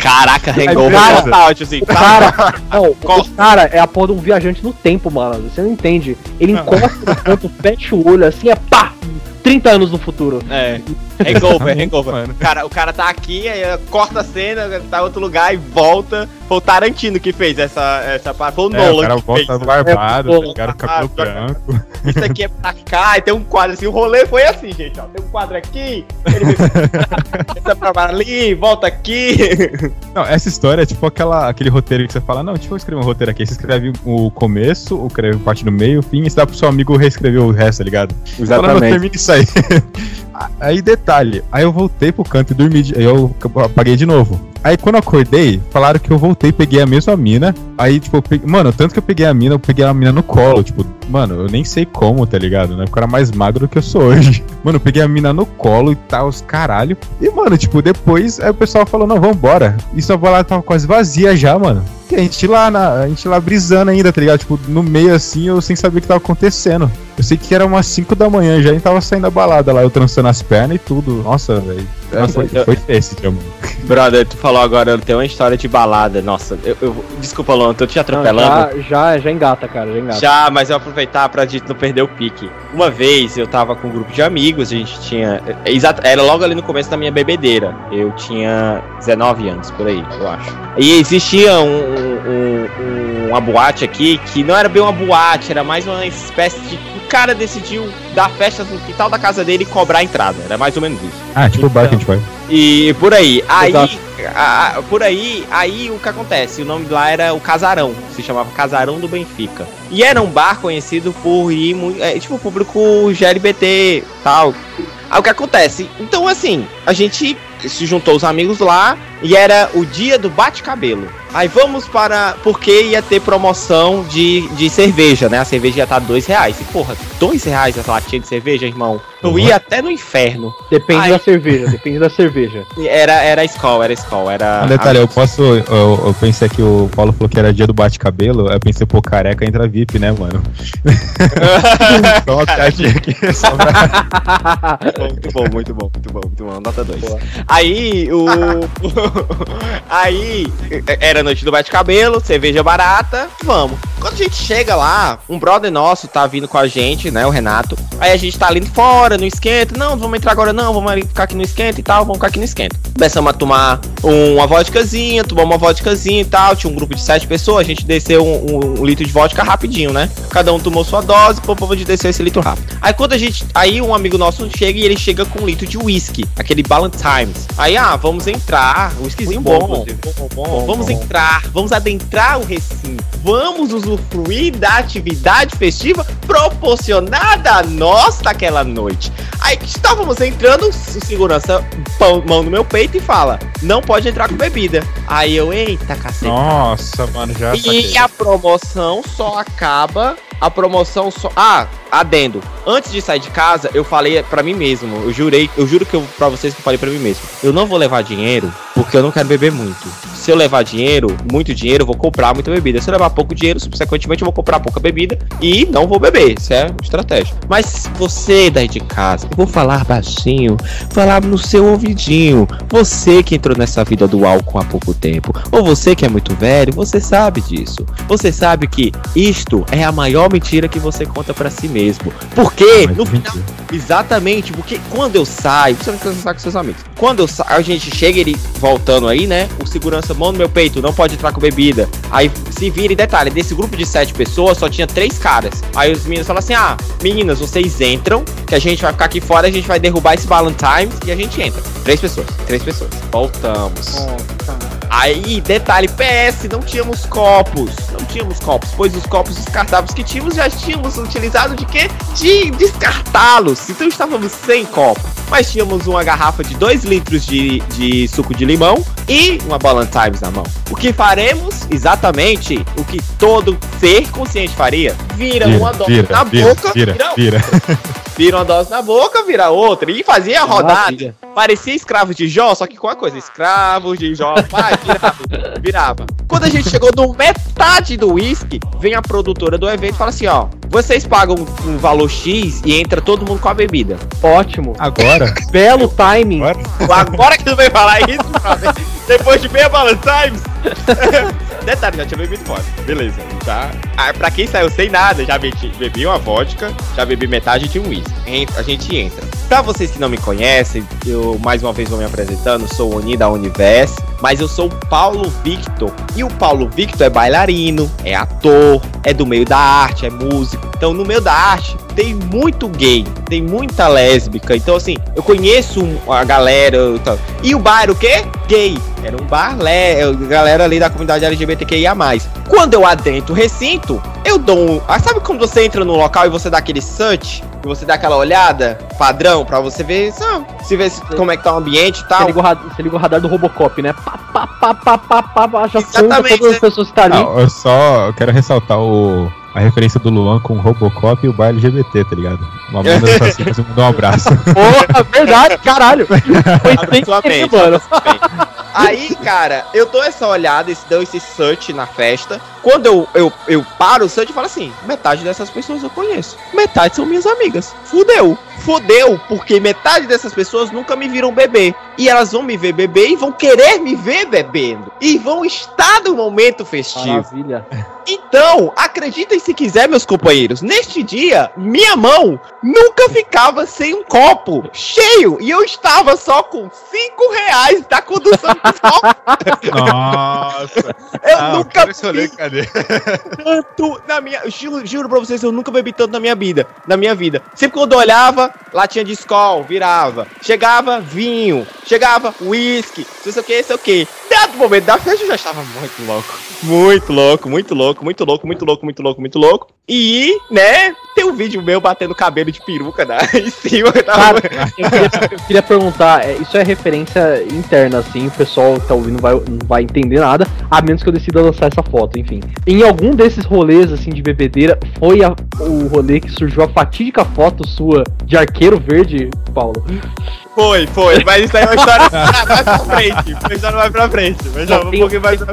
Caraca, hangover beleza. total, tipo assim. Cara, *laughs* não, o cara é a porra de um viajante no tempo, mano. Você não entende. Ele encosta no canto, fecha o olho assim, é pá! 30 anos no futuro. É. Hangover, hangover. Mano. Cara, o cara tá aqui, aí corta a cena, tá em outro lugar e volta. Foi o Tarantino que fez essa, essa parte. Foi o é, o Nolan cara que fez. volta barbado, É, tá ligado? Cabelo barbado. branco. Isso aqui é pra cá, e tem um quadro assim. O rolê foi assim, gente, ó. Tem um quadro aqui, ele vem *laughs* pra ali, volta aqui. Não, essa história é tipo aquela, aquele roteiro que você fala, não, deixa eu escrever um roteiro aqui. Você escreve o começo, o escreve parte no meio, o fim, e você dá pro seu amigo reescrever o resto, tá ligado? Fala, não, termina isso aí. *laughs* aí, detalhe, aí eu voltei pro canto e dormi, aí eu apaguei de novo. Aí quando eu acordei, falaram que eu voltei, peguei a mesma mina. Aí, tipo, eu peguei, mano, tanto que eu peguei a mina, eu peguei a mina no colo. Tipo, mano, eu nem sei como, tá ligado? Né? Porque eu era mais magro do que eu sou hoje. *laughs* Mano, eu peguei a mina no colo e tal, os caralho. E, mano, tipo, depois aí o pessoal falou, não, vambora. Isso a balada tava quase vazia já, mano. E a gente lá, na, a gente lá brisando ainda, tá ligado? Tipo, no meio assim, eu sem saber o que tava acontecendo. Eu sei que era umas 5 da manhã já, a gente tava saindo da balada lá, eu trançando as pernas e tudo. Nossa, velho. Nossa, foi, foi esse dia, mano. Brother, tu falou agora, eu tenho uma história de balada. Nossa, eu, eu- desculpa, Luan, tô te Não, atropelando. já, já, já engata, cara, já engata. Já, mas eu vou aproveitar pra gente não perder o pique. Uma vez eu tava com um grupo de amigos, a gente tinha. é, exato, era logo ali no começo da minha bebedeira. Eu tinha 19 anos, por aí, eu acho. E existia um, um- um- uma boate aqui que não era bem uma boate, era mais uma espécie de. O cara decidiu dar festas no quintal da casa dele e cobrar a entrada. Era mais ou menos isso. Ah, tipo o bar que a gente vai. E por aí, aí, a- por aí, aí o que acontece? O nome lá era o Casarão, se chamava Casarão do Benfica. E era um bar conhecido por ir muito, é, tipo, público GLBT, tal. Aí o que acontece? Então, assim, a gente se juntou os amigos lá e era o dia do bate-cabelo. Aí vamos para. Porque ia ter promoção de, de cerveja, né? A cerveja ia estar dois reais. E porra, dois reais essa latinha de cerveja, irmão? Eu Uhum. ia até no inferno. Depende Ai. da cerveja, depende da cerveja. *laughs* Era, era Skol, era Skol, era. Um detalhe, eu posso. Eu, eu pensei que o Paulo falou que era dia do bate-cabelo. Eu pensei, pô, careca entra VIP, né, mano? *laughs* Só uma caixinha aqui. Só pra... *laughs* muito bom, muito bom, muito bom, muito bom. Nota 2. Boa. Aí, o. *laughs* aí, era noite do bate-cabelo, cerveja barata, vamos. Quando a gente chega lá, um brother nosso tá vindo com a gente, né, o Renato. Aí a gente tá ali fora, no esquenta. Não, vamos entrar agora não, vamos ali ficar aqui no esquenta e tal, vamos ficar aqui no esquenta. Começamos a tomar uma vodkazinha, tomamos uma vodkazinha e tal. Tinha um grupo de sete pessoas, a gente desceu um, um- um litro de vodka rapidinho, né? Cada um tomou sua dose, pô, pô, a gente desceu esse litro rápido. Aí quando a gente. Aí um amigo nosso chega e ele chega com um litro de whisky, aquele Ballantines. Aí, ah, vamos entrar. Whiskyzinho Muito bom, bom, bom, bom, Vamos entrar, vamos adentrar o recinto. Vamos usufruir da atividade festiva proporcionada a nós naquela noite. Aí estávamos entrando, o segurança pão, mão no meu peito e fala: Não pode entrar com bebida. Aí eu, eita cacete. Nossa, mano, já. E a promoção só acaba. A promoção só. Ah, adendo. Antes de sair de casa, eu falei pra mim mesmo. Eu jurei, eu juro que eu para vocês que eu falei pra mim mesmo. Eu não vou levar dinheiro porque eu não quero beber muito. Se eu levar dinheiro, muito dinheiro, eu vou comprar muita bebida. Se eu levar pouco dinheiro, subsequentemente eu vou comprar pouca bebida e não vou beber. Isso é estratégia. Mas você daí de casa, eu vou falar baixinho, falar no seu ouvidinho. Você que entrou nessa vida do álcool há pouco tempo, ou você que é muito velho, você sabe disso. Você sabe que isto é a maior mentira que você conta pra si mesmo. Porque no final Exatamente, porque quando eu saio, você não precisa sair com seus amigos. Quando eu saio, a gente chega ele voltando aí, né? O segurança mão no meu peito, não pode entrar com bebida. Aí se vira e detalhe, desse grupo de sete pessoas só tinha três caras. Aí os meninos falam assim: ah, meninas, vocês entram, que a gente vai ficar aqui fora, a gente vai derrubar esse Valentine's e a gente entra. Três pessoas, três pessoas. Voltamos. Aí, detalhe, PS, não tínhamos copos. Não tínhamos copos, pois os copos descartáveis que tínhamos já tínhamos utilizado de quê? De descartá-los. Então estávamos sem copo. Mas tínhamos uma garrafa de 2 litros de, de suco de limão e uma Ballantines na mão. O que faremos? Exatamente o que todo ser consciente faria. Vira, uma dose na boca, vira, vira, *laughs* vira. uma dose na boca, vira outra. E fazia a rodada. Parecia escravo de Jó, só que com uma coisa, escravo de Jó, vai, virava, virava. Quando a gente chegou no metade do uísque, vem a produtora do evento e fala assim, ó, vocês pagam um valor X e entra todo mundo com a bebida. Ótimo. Agora? *laughs* Belo timing. Agora? Agora que tu veio falar isso, depois de meia Valentine's. *laughs* Detalhe, já tinha bebido fora. Beleza, tá? Ah, pra quem saiu sem nada, já bebi, bebi uma vodka, já bebi metade de um uísque. A gente entra. Pra vocês que não me conhecem, eu mais uma vez vou me apresentando, sou o Oni da Universe, mas eu sou o Paulo Victor. E o Paulo Victor é bailarino, é ator, é do meio da arte, é músico. Então, no meio da arte, tem muito gay, tem muita lésbica. Então, assim, eu conheço a galera. e o bar o quê? Gay. Era um bar, lé, galera ali da comunidade LGBTQIA. Quando eu adentro o recinto, eu dou um. Ah, sabe quando você entra no local e você dá aquele search? E você dá aquela olhada padrão pra você ver, sabe, se ver se- como é que tá o ambiente e Você tal. liga, o radar, você liga o radar do Robocop, né? Pá, pá, pá, pá, pá, pá, pá, já todas as pessoas que estão ali. Não, eu só quero ressaltar o, a referência do Luan com o Robocop e o baile LGBT, tá ligado? Uma banda *laughs* do assim, você mandou um abraço. Porra, verdade, caralho. *laughs* Foi sem querer, mano. Aí, cara, eu dou essa olhada, esse, dou esse search na festa. Quando eu, eu, eu paro o search, eu falo assim: metade dessas pessoas eu conheço. Metade são minhas amigas. Fudeu. Fudeu, porque metade dessas pessoas nunca me viram beber. E elas vão me ver beber e vão querer me ver bebendo. E vão estar no momento festivo. Maravilha. Então, acreditem se quiser, meus companheiros, neste dia, minha mão nunca ficava sem um copo cheio e eu estava só com 5 reais da condução do copo. *laughs* Nossa! Eu Ah, nunca cadê? tanto na minha. eu Juro, juro pra vocês, eu nunca bebi tanto na minha vida. Na minha vida. Sempre quando eu olhava, latinha de Skol, virava. Chegava, vinho. Chegava, whisky. Não sei o que, sei o que. Dado momento da festa eu já estava muito louco. Muito louco, muito louco, muito louco, muito louco, muito louco, muito louco. E, né, tem um vídeo meu batendo cabelo de peruca né, *laughs* em cima. Cara, eu queria, eu queria perguntar, é, isso é referência interna, assim, o pessoal que tá ouvindo vai, não vai entender nada, a menos que eu decida lançar essa foto, enfim. Em algum desses rolês, assim, de bebedeira, foi a- o rolê que surgiu a fatídica foto sua de arqueiro verde, Paulo? Foi, foi, mas isso aí é uma história mais pra *laughs* frente. Uma história mais pra frente. Mas já, um pouquinho mais um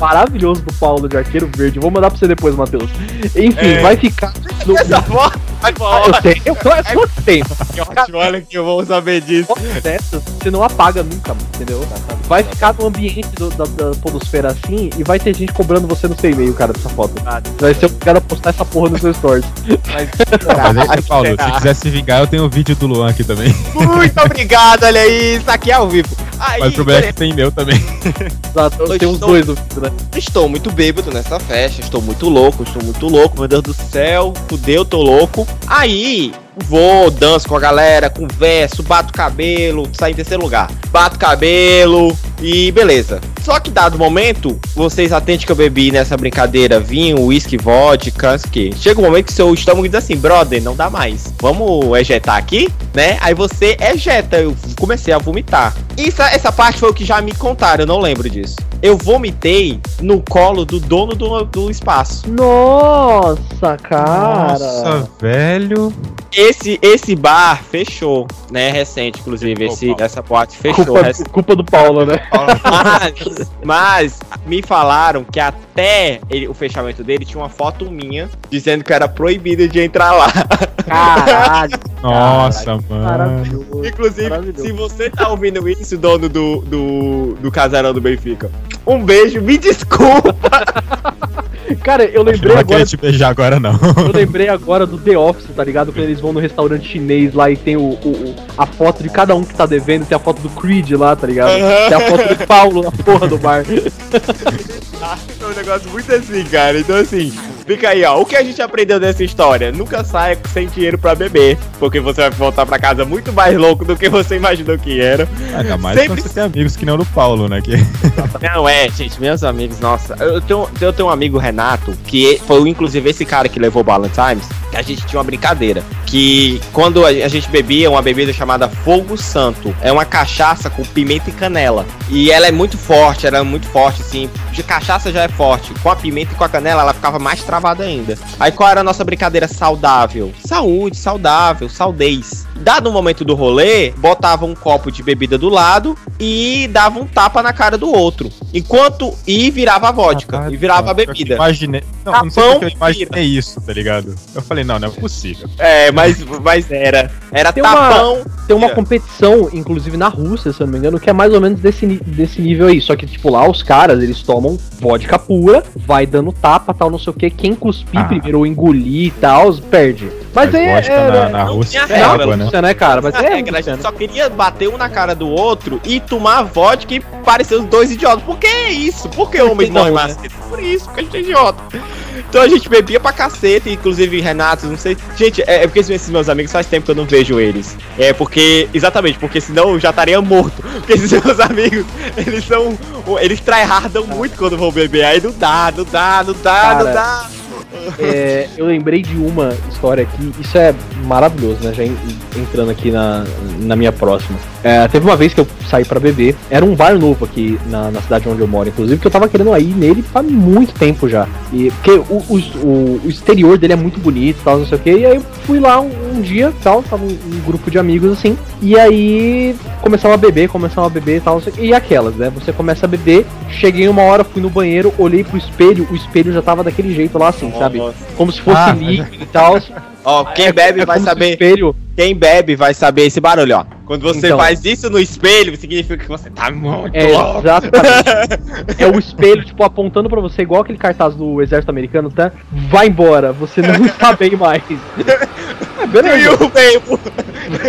maravilhoso do Paulo de arqueiro verde, vou mandar pra você depois, Matheus. Enfim, É. vai ficar... No, Essa foto, vai Ah, eu tenho, eu, eu, eu tenho. que ótimo, olha que eu vou saber disso. dessas, você não apaga nunca, entendeu? Vai ficar no ambiente do- da, da podosfera assim e vai ter gente cobrando você no seu e-mail, cara, dessa foto. Você vai ser obrigado a postar essa porra no seu stories. *laughs* Mas aí, Paulo, se quiser se vingar, eu tenho o vídeo do Luan aqui também. Muito obrigado, olha aí, isso aqui é ao vivo. Aí, Mas o problema é que tem meu também. *laughs* Exato, Eu tem os estou- dois no vídeo, né? Estou muito bêbado nessa festa, estou muito louco, estou muito louco, meu Deus do céu, fudeu, tô louco. Aí, vou, danço com a galera, converso, bato cabelo, saio em terceiro lugar. Bato cabelo e beleza. Só que dado momento, vocês atentem que eu bebi nessa brincadeira vinho, uísque, vodka, que chega um momento que seu estômago diz assim, brother, não dá mais. Vamos ejetar aqui, né? Aí você ejeta, eu comecei a vomitar. Isso, essa parte foi o que já me contaram, eu não lembro disso. Eu vomitei no colo do dono do, do espaço. Nossa, cara. Nossa, velho. Esse, esse bar fechou, né? Recente, inclusive. Esse, essa boate fechou. Culpa, recente. culpa do Paulo, né? Mas, mas me falaram que até ele- o fechamento dele tinha uma foto minha dizendo que era proibido de entrar lá. Caralho. *laughs* Nossa, mano. Maravilhoso. Inclusive, Maravilhoso. se você tá ouvindo isso, dono do, do, do casarão do Benfica, um beijo, me desculpa. *laughs* *laughs* Cara, eu não lembrei vai agora querer te beijar agora, não. *laughs* Eu lembrei agora do The Office, tá ligado? Quando eles vão no restaurante chinês lá e tem o, o- o- a foto de cada um que tá devendo, tem a foto do Creed lá, tá ligado? Tem a foto do Paulo na porra do bar. *laughs* É um negócio muito assim, cara. Então, assim, fica aí, ó. O que a gente aprendeu dessa história? Nunca saia sem dinheiro pra beber, porque você vai voltar pra casa muito mais louco do que você imaginou que era. Ainda mais Sempre- você tem amigos que não do Paulo, né? Que... Não, é, gente, meus amigos, nossa. Eu tenho, eu tenho um amigo, Renato, que foi inclusive esse cara que levou o Balance Times, que a gente tinha uma brincadeira. Que quando a gente bebia uma bebida chamada Fogo Santo, é uma cachaça com pimenta e canela. E ela é muito forte, ela é muito forte, assim. De cachaça já é forte. Com a pimenta e com a canela, ela ficava mais travada ainda. Aí qual era a nossa brincadeira saudável? Saúde, saudável, saudez. Dado o momento do rolê, botava um copo de bebida do lado e dava um tapa na cara do outro. Enquanto. E virava a vodka. e virava bebida. Imaginei. Não, Tapão não sei porque eu imaginei isso, tá ligado? Eu falei, não, não é possível. É, mas, mas era. Era Tem uma- tapão. Tem uma É. competição, inclusive na Rússia, se eu não me engano, que é mais ou menos desse, desse nível aí. Só que, tipo, lá os caras, eles tomam vodka pura, vai dando tapa, tal, não sei o que. Quem cuspir Ah. primeiro ou engolir e tal, perde. Mas, aí é, vodka é, na, na não Rússia tinha é regra, água, é né? Né, cara? Mas A é regra, a gente né? só queria bater um na cara do outro e tomar vodka e parecer os dois idiotas. Por que é isso? Por que homens Não, morrem né? mais? Por isso, porque a gente é idiota. Então a gente bebia pra cacete, inclusive Renato, não sei. Gente, é, é porque esses meus amigos faz tempo que eu não vejo eles. É porque, exatamente, porque senão eu já estaria morto. Porque esses *laughs* meus amigos, eles são. Eles tryhardam muito quando vão beber. Aí não dá, não dá, não dá, Cara, não dá. É, eu lembrei de uma história aqui, isso é maravilhoso, né? Já en- entrando aqui na, na minha próxima. É, teve uma vez que eu saí pra beber, era um bar novo aqui na, na cidade onde eu moro, inclusive, que eu tava querendo ir nele faz muito tempo já. E, porque o, o, o- exterior dele é muito bonito e tal, não sei o que. E aí eu fui lá um, um dia tal, tava um, um grupo de amigos assim. E aí começamos a beber, começamos a beber e tal. E aquelas, né? Você começa a beber, cheguei uma hora, fui no banheiro, olhei pro espelho, o espelho já tava daquele jeito lá assim, sabe? Nossa. Como se fosse Ah, líquido e tal. Ó, quem É- bebe é vai saber. espelho, Quem bebe vai saber esse barulho, ó. Quando você Então. faz isso no espelho, significa que você tá muito é louco. exatamente. é o *laughs* espelho, tipo, apontando pra você, igual aquele cartaz do exército americano, tá? Vai embora, você não está *laughs* bem mais. *laughs* É, E beleza. o bebo.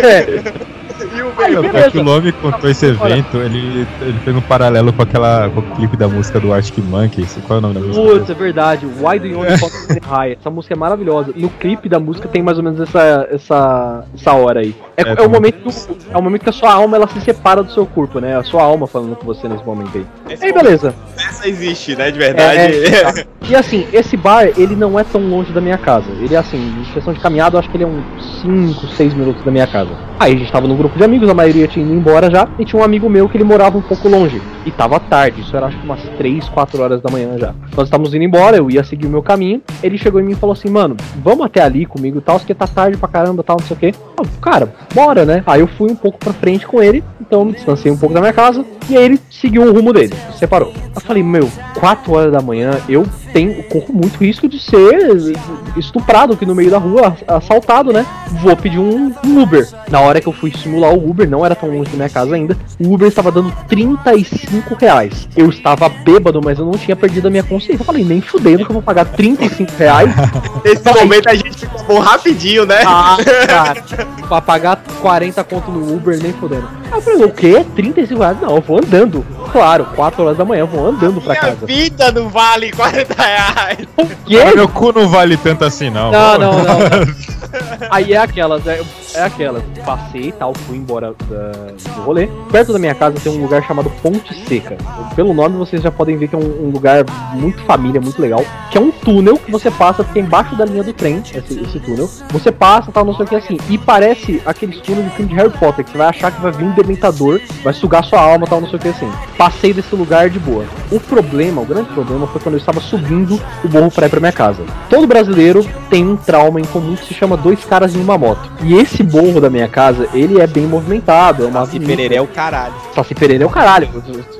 É. E o Aí. É que o contou esse evento, ele, ele fez um paralelo com aquela com o clipe da música do Arctic Monkeys. Qual é o nome da música? Putz, é verdade. Why do you only the high? Essa música é maravilhosa. No clipe da música tem mais ou menos essa, essa, essa hora aí. É, É, é, o momento é o momento que a sua alma ela se separa do seu corpo, né? A sua alma falando com você nesse momento aí. Esse Aí, beleza. Essa existe, né? De verdade. É, *laughs* E assim, esse bar, ele não é tão longe da minha casa. Ele é assim, em questão de caminhada, eu acho que ele é uns 5, 6 minutos da minha casa. Aí a gente tava num grupo de amigos, a maioria tinha ido embora já, e tinha um amigo meu que ele morava um pouco longe. E tava tarde, isso era acho que umas 3, 4 horas da manhã já. Nós estávamos indo embora, eu ia seguir o meu caminho. Ele chegou em mim e falou assim, mano, vamos até ali comigo e tal, porque tá tarde pra caramba tal, não sei o quê. Eu, cara, bora, né? Aí eu fui um pouco pra frente com ele, então eu me distanciei um pouco da minha casa, e aí ele seguiu o rumo dele, separou. Eu falei, meu, 4 horas da manhã, eu tenho, corro muito risco de ser estuprado aqui no meio da rua, assaltado, né? Vou pedir um, um Uber. Na hora que eu fui simular o Uber, não era tão longe da minha casa ainda, o Uber estava dando 35 reais. Eu estava bêbado, mas eu não tinha perdido a minha consciência. Eu falei, nem fudendo que eu vou pagar 35 reais *laughs* Nesse momento a gente ficou bom rapidinho, né? ah, cara, pra pagar 40 conto no Uber, nem fodendo. Aí eu falei, o quê? 35 reais? Não, eu vou andando. Claro, 4 horas da manhã, eu vou andando pra Minha casa. vida não vale 40 reais. O Mas quê? meu cu não vale tanto assim, não. Não, não, não. não. Aí é aquelas, é, é aquelas. Passei e tal, fui embora da- do rolê. Perto da minha casa tem um lugar chamado Ponte Seca. Pelo nome vocês já podem ver que é um, um lugar muito família, muito legal. Que é um túnel que você passa, fica embaixo da linha do trem, esse, esse túnel. Você passa, tal, não sei o que assim. E parece aqueles túneis de filme de Harry Potter, que você vai achar que vai vir um dementador, vai sugar sua alma, tal, não sei o que assim. Passei desse lugar de boa. O problema, o grande problema foi quando eu estava subindo o morro pra ir pra minha casa. Todo brasileiro tem um trauma em comum que se chama dois caras em uma moto. E esse morro da minha casa, ele é bem movimentado, é uma Saci. Pereré é o caralho. Saci Pereira é o caralho.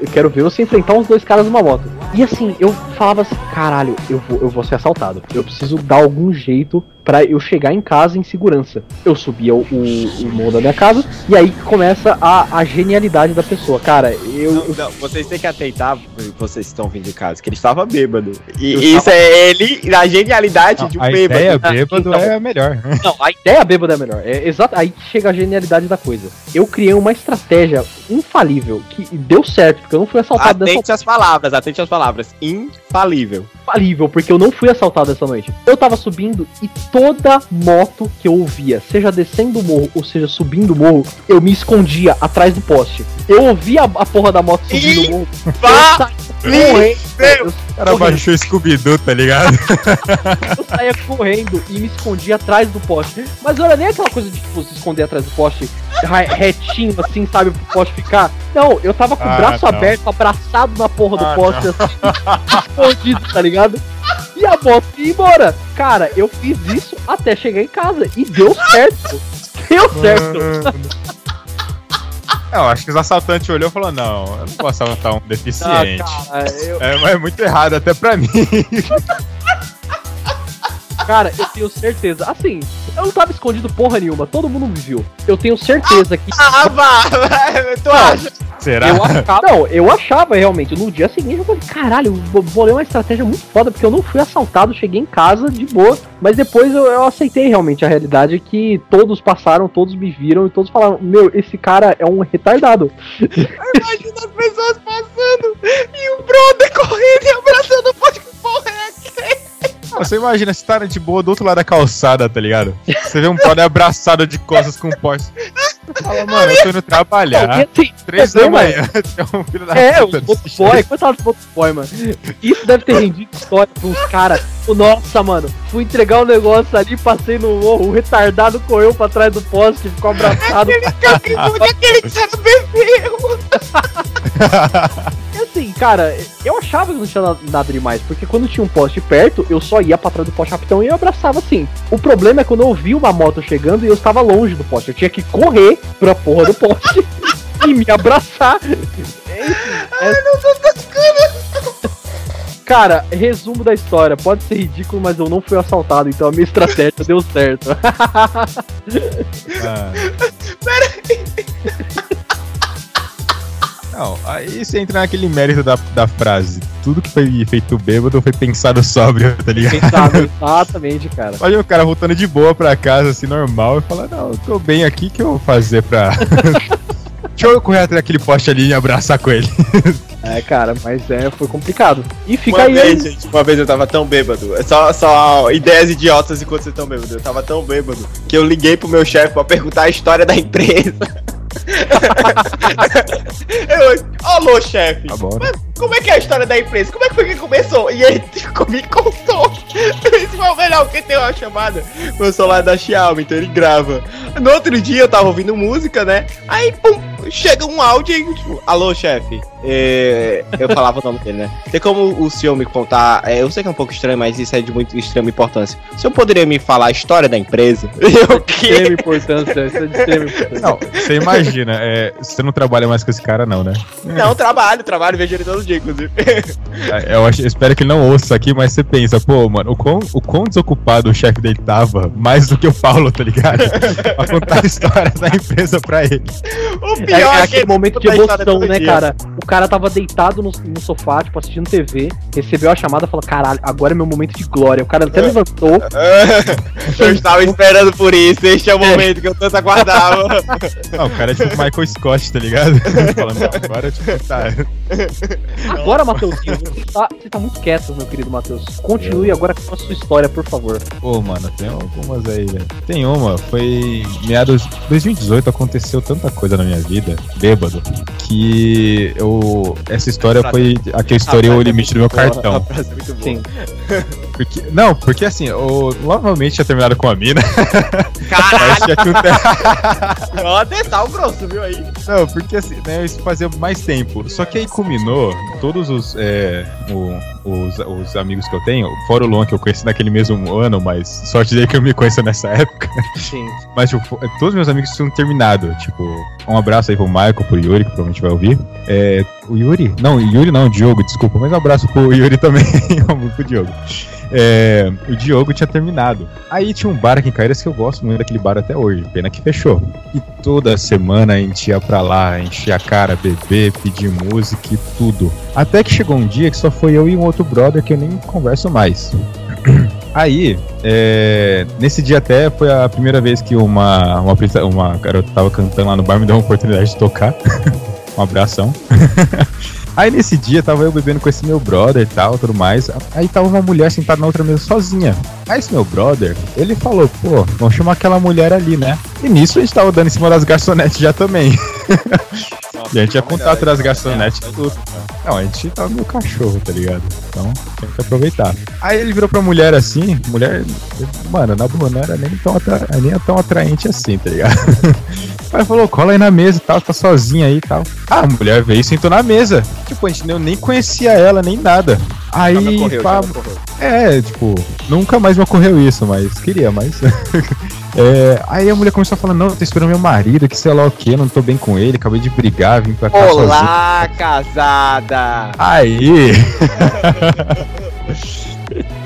Eu, quero ver você enfrentar uns dois caras numa moto. E assim, eu falava assim, caralho, eu vou, eu vou ser assaltado. Eu preciso dar algum jeito pra eu chegar em casa em segurança. Eu subia o, o, o morro da minha casa e aí que começa a, a genialidade da pessoa. Cara, eu. Não, não, vocês têm que atentar, vocês estão vindo de casa, que ele estava bêbado. E Eu isso é ele, na genialidade de um a bêbado. ideia bêbado Então. é a melhor. Não, a ideia bêbada é melhor. É exato. Aí que chega a genialidade da coisa. Eu criei uma estratégia infalível que deu certo, porque eu não fui assaltado dessa Atente às palavras, atente às palavras. Infalível. infalível, porque eu não fui assaltado essa noite. Eu tava subindo e toda moto que eu ouvia, seja descendo o morro ou seja subindo o morro, eu me escondia atrás do poste. Eu ouvia a, a porra da moto subindo o morro. Correndo. O cara baixou o Scooby-Doo, tá ligado? *laughs* eu saía correndo e me escondia atrás do poste. Mas olha, nem aquela coisa de tipo, se esconder atrás do poste retinho, assim, sabe, pro poste ficar. Não, eu tava com o Ah, braço não. aberto, abraçado na porra do Ah, poste, assim, escondido, tá ligado? E a moto ia embora. Cara, eu fiz isso até chegar em casa e deu certo. Deu certo. Não, acho que os assaltantes olhou e falou: não, eu não posso assaltar um Ah, deficiente. cara, eu, é, é muito errado, até pra mim. *laughs* cara, eu tenho certeza. Assim, eu não tava escondido porra nenhuma, todo mundo me viu. Eu tenho certeza que. Ah, vá! Tu acha? Será? Eu achava, não, eu achava realmente. No dia seguinte eu falei, caralho, eu vou- bolei uma estratégia muito foda, porque eu não fui assaltado, cheguei em casa de boa. Mas depois eu, eu aceitei realmente a realidade que todos passaram, todos me viram e todos falaram, meu, esse cara é um retardado. Imagina as pessoas passando e o brother correndo e abraçando o poste Você imagina, você tá de boa do outro lado da calçada, tá ligado? Você vê um brother abraçado de costas com um poste. Você Fala, mano, eu tô indo trabalhar. Três é, da mano, manhã, *laughs* tem um filho da É, puta os desse motoboy, coitado dos motoboy, mano. Isso deve ter rendido história pra uns caras. Nossa, mano, fui entregar um negócio ali, passei no morro, o retardado correu pra trás do poste, ficou abraçado. Aquele aquele cara bebeu! E assim, cara, eu achava que não tinha na- nada demais, porque quando tinha um poste perto, eu só ia pra trás do poste rapidão e eu abraçava assim. O problema é quando eu vi uma moto chegando e eu estava longe do poste. Eu tinha que correr pra porra do poste *laughs* e me abraçar. Ai, não tô Cara, resumo da história. Pode ser ridículo, mas eu não fui assaltado, então a minha estratégia deu certo. *laughs* Ah. Não, aí você entra naquele mérito da, da frase. tudo que foi feito bêbado foi pensado *laughs* sóbrio, tá ligado? Pensado, exatamente, cara. Olha o cara voltando de boa pra casa, assim, normal, e fala, não, eu tô bem aqui, o que eu vou fazer pra... *laughs* Deixa eu correr atrás daquele poste ali e abraçar com ele. *laughs* É, cara, mas é, foi complicado. E fica Uma aí. vez, gente, uma vez eu tava tão bêbado. É Só, só ideias idiotas enquanto vocês estão bêbados. Eu tava tão bêbado que eu liguei pro meu chefe pra perguntar a história da empresa. Eu, alô, chefe. Tá né? Mas como é que é a história da empresa? Como é que foi que começou? E ele *laughs* me contou. Isso foi o melhor, porque tem uma chamada. Meu celular da Xiaomi, então ele grava. No outro dia eu tava ouvindo música, né? Aí, pum, chega um áudio e tipo, alô, chefe. É, eu falava o nome dele, né? Tem como o senhor me contar? é, eu sei que é um pouco estranho, mas isso é de muito extrema importância. O senhor poderia me falar a história da empresa? *laughs* Eu De extrema importância, isso é de extrema importância. Não, você imagina, é, você não trabalha mais com esse cara, não, né? Não, trabalho, trabalho, vejo ele todo dia, inclusive. É, Eu, acho, eu espero que ele não ouça isso aqui, mas você pensa, pô, mano, o quão, o quão desocupado o chefe dele tava, mais do que o Paulo, tá ligado? *laughs* pra contar a história da empresa pra ele. O É, é é, aquele que momento de emoção, né, dia. cara? O cara tava deitado no, no sofá, tipo, assistindo TV, recebeu a chamada e falou: caralho, agora é meu momento de glória. O cara até levantou. *laughs* Eu estava esperando por isso, este é o momento que eu tanto aguardava. Não, *laughs* o cara é tipo Michael Scott, tá ligado? Falando, agora, tipo, tá. *laughs* Agora, Matheusinho, você tá, você tá muito quieto, meu querido Matheus. Continue agora com a sua história, por favor. Pô, mano, tem algumas aí, velho. Tem uma, foi meados de 2018, aconteceu tanta coisa na minha vida, bêbado, que eu. Essa história foi a que eu estourei o limite do meu cartão. *laughs* Sim. *laughs* Porque, não, porque assim, eu novamente tinha terminado com a mina. Caralho, te- ó, detal grosso, viu aí? Não, porque assim, né, isso fazia mais tempo. Só que aí culminou todos os, é, o- os, os amigos que eu tenho, fora o Luan que eu conheci naquele mesmo ano, mas sorte dele que eu me conheço nessa época. Sim. Mas tipo, todos meus amigos tinham terminado. Tipo, um abraço aí pro Michael, pro Yuri, que provavelmente vai ouvir. É, o Yuri? Não, Yuri não, o Diogo, desculpa. Mas um abraço pro Yuri também, *laughs* pro Diogo. É, o Diogo tinha terminado. Aí tinha um bar aqui em Caeiras que eu gosto muito daquele bar até hoje, pena que fechou. E toda semana a gente ia pra lá, encher a cara, beber, pedir música e tudo. Até que chegou um dia que só foi eu e um outro brother que eu nem converso mais. *clears throat* Aí, é, nesse dia até foi a primeira vez que uma, uma, uma garota tava cantando lá no bar, me deu uma oportunidade de tocar. *laughs* um abração. *laughs* Aí nesse dia tava eu bebendo com esse meu brother e tal, tudo mais. Aí tava uma mulher sentada na outra mesa sozinha. Aí esse meu brother, ele falou, pô, vamos chamar aquela mulher ali, né? E nisso a gente tava dando em cima das garçonetes já também. *laughs* E a gente ia contato das garçonetes e tudo. Não, a gente tava meio cachorro, tá ligado? Então tem que aproveitar. Aí ele virou pra mulher assim, mulher, mano, na boa, não era nem tão, atra... nem tão atraente assim, tá ligado? *laughs* Aí falou, cola aí na mesa e tal, tá sozinha aí e tal. Ah, a mulher veio e sentou na mesa. Tipo, a gente nem- eu nem conhecia ela, nem nada. Aí, Já me ocorreu, pá, já me ocorreu. é, tipo, nunca mais me ocorreu isso, mas queria, mas. *laughs* É, aí a mulher começou a falar, não, eu tô esperando meu marido, que sei lá o que, não tô bem com ele, acabei de brigar, vim pra cá sozinho. Olá, casada! Aí. *laughs*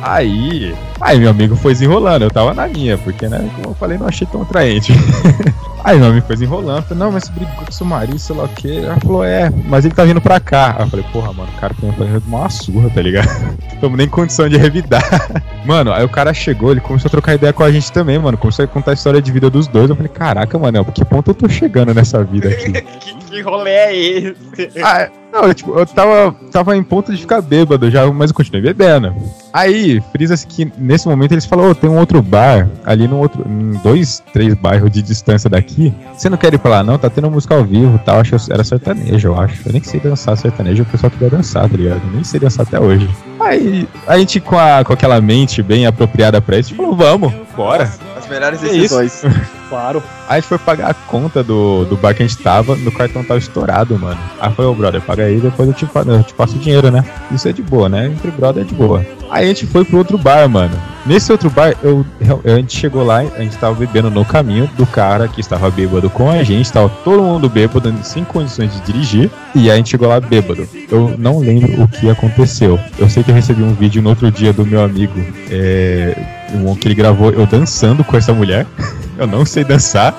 aí. Aí meu amigo foi desenrolando, eu tava na minha, porque, né, como eu falei, não achei tão atraente. *laughs* aí meu amigo foi desenrolando, falei, não, mas brigou com seu marido, sei lá o que. Ela falou, é, mas ele tá vindo pra cá. Aí eu falei, porra, mano, o cara tá indo tomar uma surra, tá ligado? *laughs* Tamo nem em condição de revidar. *laughs* Mano, aí o cara chegou, ele começou a trocar ideia com a gente também, mano. Começou a contar a história de vida dos dois. Eu falei, caraca, mano, que ponto eu tô chegando nessa vida aqui? que, que rolê é esse? Ah, não, eu, tipo, eu tava, tava em ponto de ficar bêbado já, mas eu continuei bebendo. Aí, frisa-se que nesse momento eles falaram, ô, tem um outro bar ali no outro, em dois, três bairros de distância daqui. Você não quer ir pra lá não? Tá tendo música ao vivo e tal. Acho que era sertanejo, eu acho. Eu nem sei dançar sertanejo, o pessoal queria dançar, tá ligado? Eu nem sei dançar até hoje. Aí, a gente com, a, com aquela mente bem apropriada pra isso, falou, vamos, bora. As melhores isso? decisões. *laughs* Claro. Aí a gente foi pagar a conta do, do bar que a gente tava, meu cartão tava estourado, mano. Aí foi, ô brother, paga aí, depois eu te, eu te passo o dinheiro, né? Isso é de boa, né? Entre brother é de boa. Aí a gente foi pro outro bar, mano. Nesse outro bar, eu, a gente chegou lá, a gente tava bebendo no caminho do cara que estava bêbado com a gente, tava todo mundo bêbado, sem condições de dirigir, e aí a gente chegou lá bêbado. Eu não lembro o que aconteceu. Eu sei que eu recebi um vídeo no outro dia do meu amigo, é, um que ele gravou eu dançando com essa mulher. *laughs* Eu não sei dançar.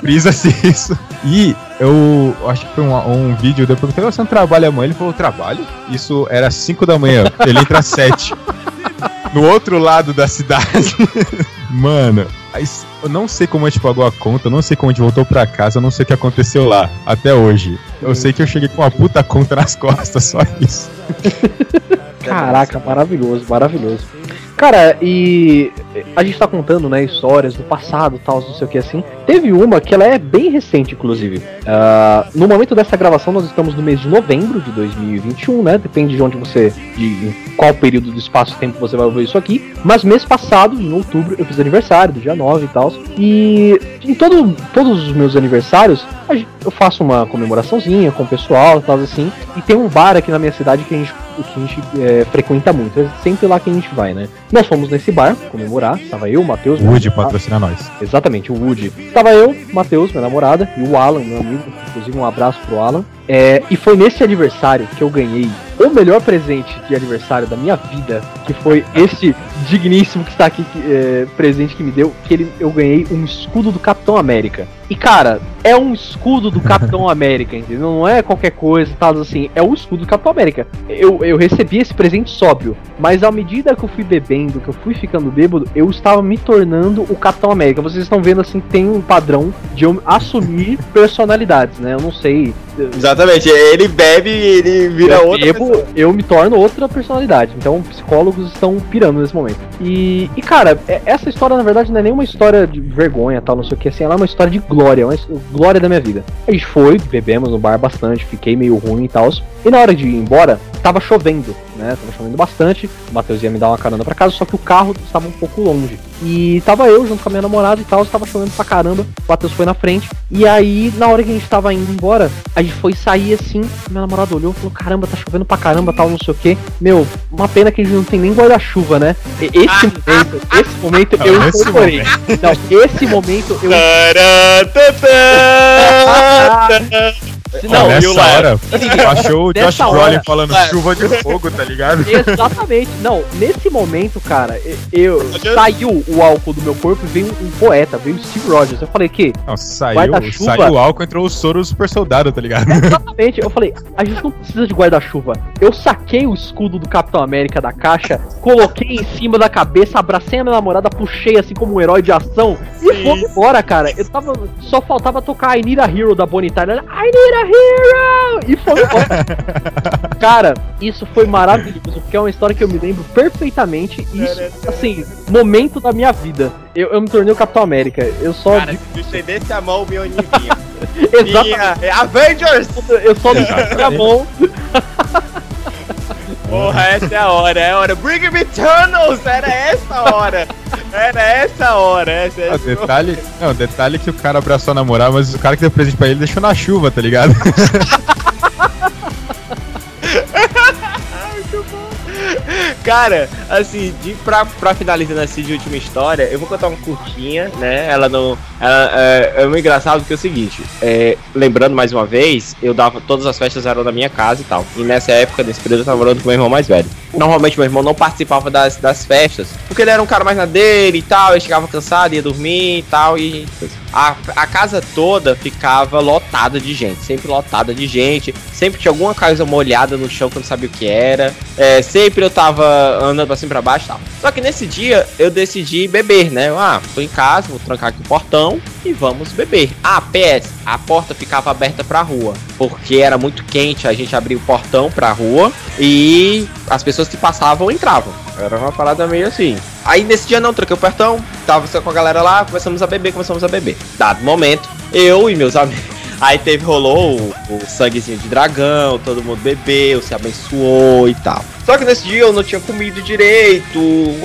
Frisa-se isso. E eu acho que foi um, um vídeo, depois que você não trabalha amanhã, ele falou, trabalho? Isso era 5 da manhã, ele entra às 7. *laughs* No outro lado da cidade. *laughs* Mano, eu não sei como a gente pagou a conta, eu não sei como a gente voltou pra casa, eu não sei o que aconteceu lá, até hoje. Eu sei que eu cheguei com uma puta conta nas costas, só isso. Caraca, maravilhoso, maravilhoso. Cara, e a gente tá contando, né, histórias do passado, tal, não sei o que assim. Teve uma que ela é bem recente, inclusive. Uh, no momento dessa gravação, nós estamos no mês de novembro de 2021, né? Depende de onde você, de qual período do espaço-tempo você vai ouvir isso aqui. Mas mês passado, em outubro, eu fiz aniversário, do dia 9 e tal. E em todo, todos os meus aniversários, eu faço uma comemoraçãozinha com o pessoal, tal assim. E tem um bar aqui na minha cidade que a gente que a gente é, frequenta muito. É sempre lá que a gente vai, né? Nós fomos nesse bar comemorar. Tava eu, o Matheus. Woody patrocina nós. Exatamente, o Woody. Tava eu, Matheus, minha namorada, e o Alan, meu amigo. Inclusive, um abraço pro Alan. É, e foi nesse aniversário que eu ganhei o melhor presente de aniversário da minha vida, que foi este digníssimo que está aqui é, presente que me deu, que ele, eu ganhei um escudo do Capitão América. E cara, é um escudo do Capitão *laughs* América, entendeu? Não é qualquer coisa, tal assim, é o escudo do Capitão América. Eu, eu recebi esse presente sóbrio, mas à medida que eu fui bebendo, que eu fui ficando bêbado, eu estava me tornando o Capitão América. Vocês estão vendo assim, tem um padrão de eu assumir *laughs* personalidades, né? Eu não sei. Exatamente, ele bebe e ele vira eu outra. Bebo, pessoa. eu me torno outra personalidade. Então, psicólogos estão pirando nesse momento. E, e, cara, é, essa história, na verdade, não é nenhuma história de vergonha, tal, não sei o que, assim, ela é uma história de glória, uma glória da minha vida. A gente foi, bebemos no bar bastante, fiquei meio ruim e tal. E na hora de ir embora, tava chovendo, né? Tava chovendo bastante. O Matheus ia me dar uma carona pra casa, só que o carro estava um pouco longe. E tava eu junto com a minha namorada e tal, estava chovendo pra caramba. O Matheus foi na frente. E aí, na hora que a gente tava indo embora, a gente foi sair assim. Minha namorada olhou e falou: Caramba, tá chovendo pra caramba, tal, não sei o que. Meu, uma pena que a gente não tem nem guarda-chuva, né? Esse momento, esse momento eu incorporei. Não, esse momento eu. *laughs* Não, nessa hora, *laughs* achou o Josh Brolin falando é. chuva de fogo, tá ligado? *laughs* Exatamente. Não, nesse momento, cara, eu, saiu o álcool do meu corpo e veio um, um poeta, veio o Steve Rogers. Eu falei que. Não, saiu, saiu o álcool, entrou o soro do super soldado, tá ligado? *laughs* Exatamente. Eu falei, a gente não precisa de guarda-chuva. Eu saquei o escudo do Capitão América da caixa, coloquei em cima da cabeça, abracei a minha namorada, puxei assim como um herói de ação Sim. e fomos embora, cara. Eu tava. Só faltava tocar I Need a Hero da Bonnie Tyler. I Need a hero! E foi Cara, isso foi maravilhoso, porque é uma história que eu me lembro perfeitamente. Isso, assim, momento da minha vida. Eu, eu me tornei o Capitão América. Eu só. Cara, se estendesse a mão, meu vinha. *laughs* Exatamente. Avengers! Eu só me a mão. Porra, essa é a hora, é a hora. Bring me tunnels! Era essa a hora! Era essa hora, essa é ah, detalhe, não, detalhe que o cara abraçou a namorada, mas o cara que deu presente pra ele deixou na chuva, tá ligado? *laughs* *laughs* Cara, assim, de, pra, pra finalizar essa de última história, eu vou contar uma curtinha, né? Ela não. Ela, é, é muito engraçado porque é o seguinte: é, lembrando mais uma vez, eu dava. Todas as festas eram na minha casa e tal. E nessa época, nesse período, eu tava morando com meu irmão mais velho. Normalmente meu irmão não participava das, das festas, porque ele era um cara mais na dele e tal, ele chegava cansado, ia dormir e tal, e a, a casa toda ficava lotada de gente, sempre lotada de gente, sempre tinha alguma coisa molhada no chão que eu não sabia o que era, é, sempre eu tava andando pra cima pra baixo e tal. Só que nesse dia eu decidi beber, né? Ah, tô em casa, vou trancar aqui o portão e vamos beber. Ah, PS, a porta ficava aberta pra rua, porque era muito quente, a gente abria o portão pra rua e as pessoas que passavam entravam. Era uma parada meio assim. Aí nesse dia não, troquei o portão, tava com a galera lá, começamos a beber, começamos a beber. Dado momento, eu e meus amigos. Aí teve, rolou o, o sanguezinho de dragão, todo mundo bebeu, se abençoou e tal. Só que nesse dia eu não tinha comido direito,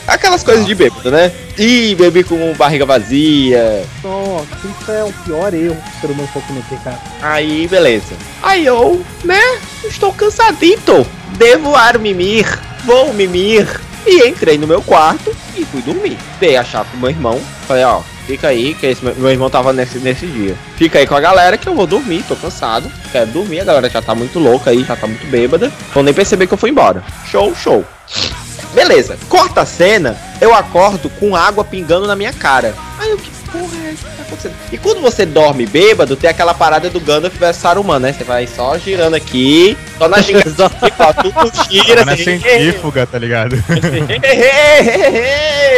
aquelas coisas de bêbado, né? E bebi com barriga vazia. Nossa, isso é o pior erro que o ser humano pode cometer, cara. Aí, beleza. Aí eu, né, estou cansadito. Devo ar mimir, vou mimir. E entrei no meu quarto e fui dormir. Dei a chave pro meu irmão. Falei, ó, fica aí, que esse, meu irmão tava nesse, nesse dia. Fica aí com a galera que eu vou dormir, tô cansado. Quero dormir, a galera já tá muito louca aí, já tá muito bêbada. Vão nem perceber que eu fui embora. Show, show. Beleza, corta a cena, eu acordo com água pingando na minha cara. Que é tá acontecendo? E quando você dorme bêbado, tem aquela parada do Gandalf versus Saruman, né? Você vai só girando aqui, só na *laughs* gingasão, tudo gira, Na assim, centrífuga, tá ligado? *laughs*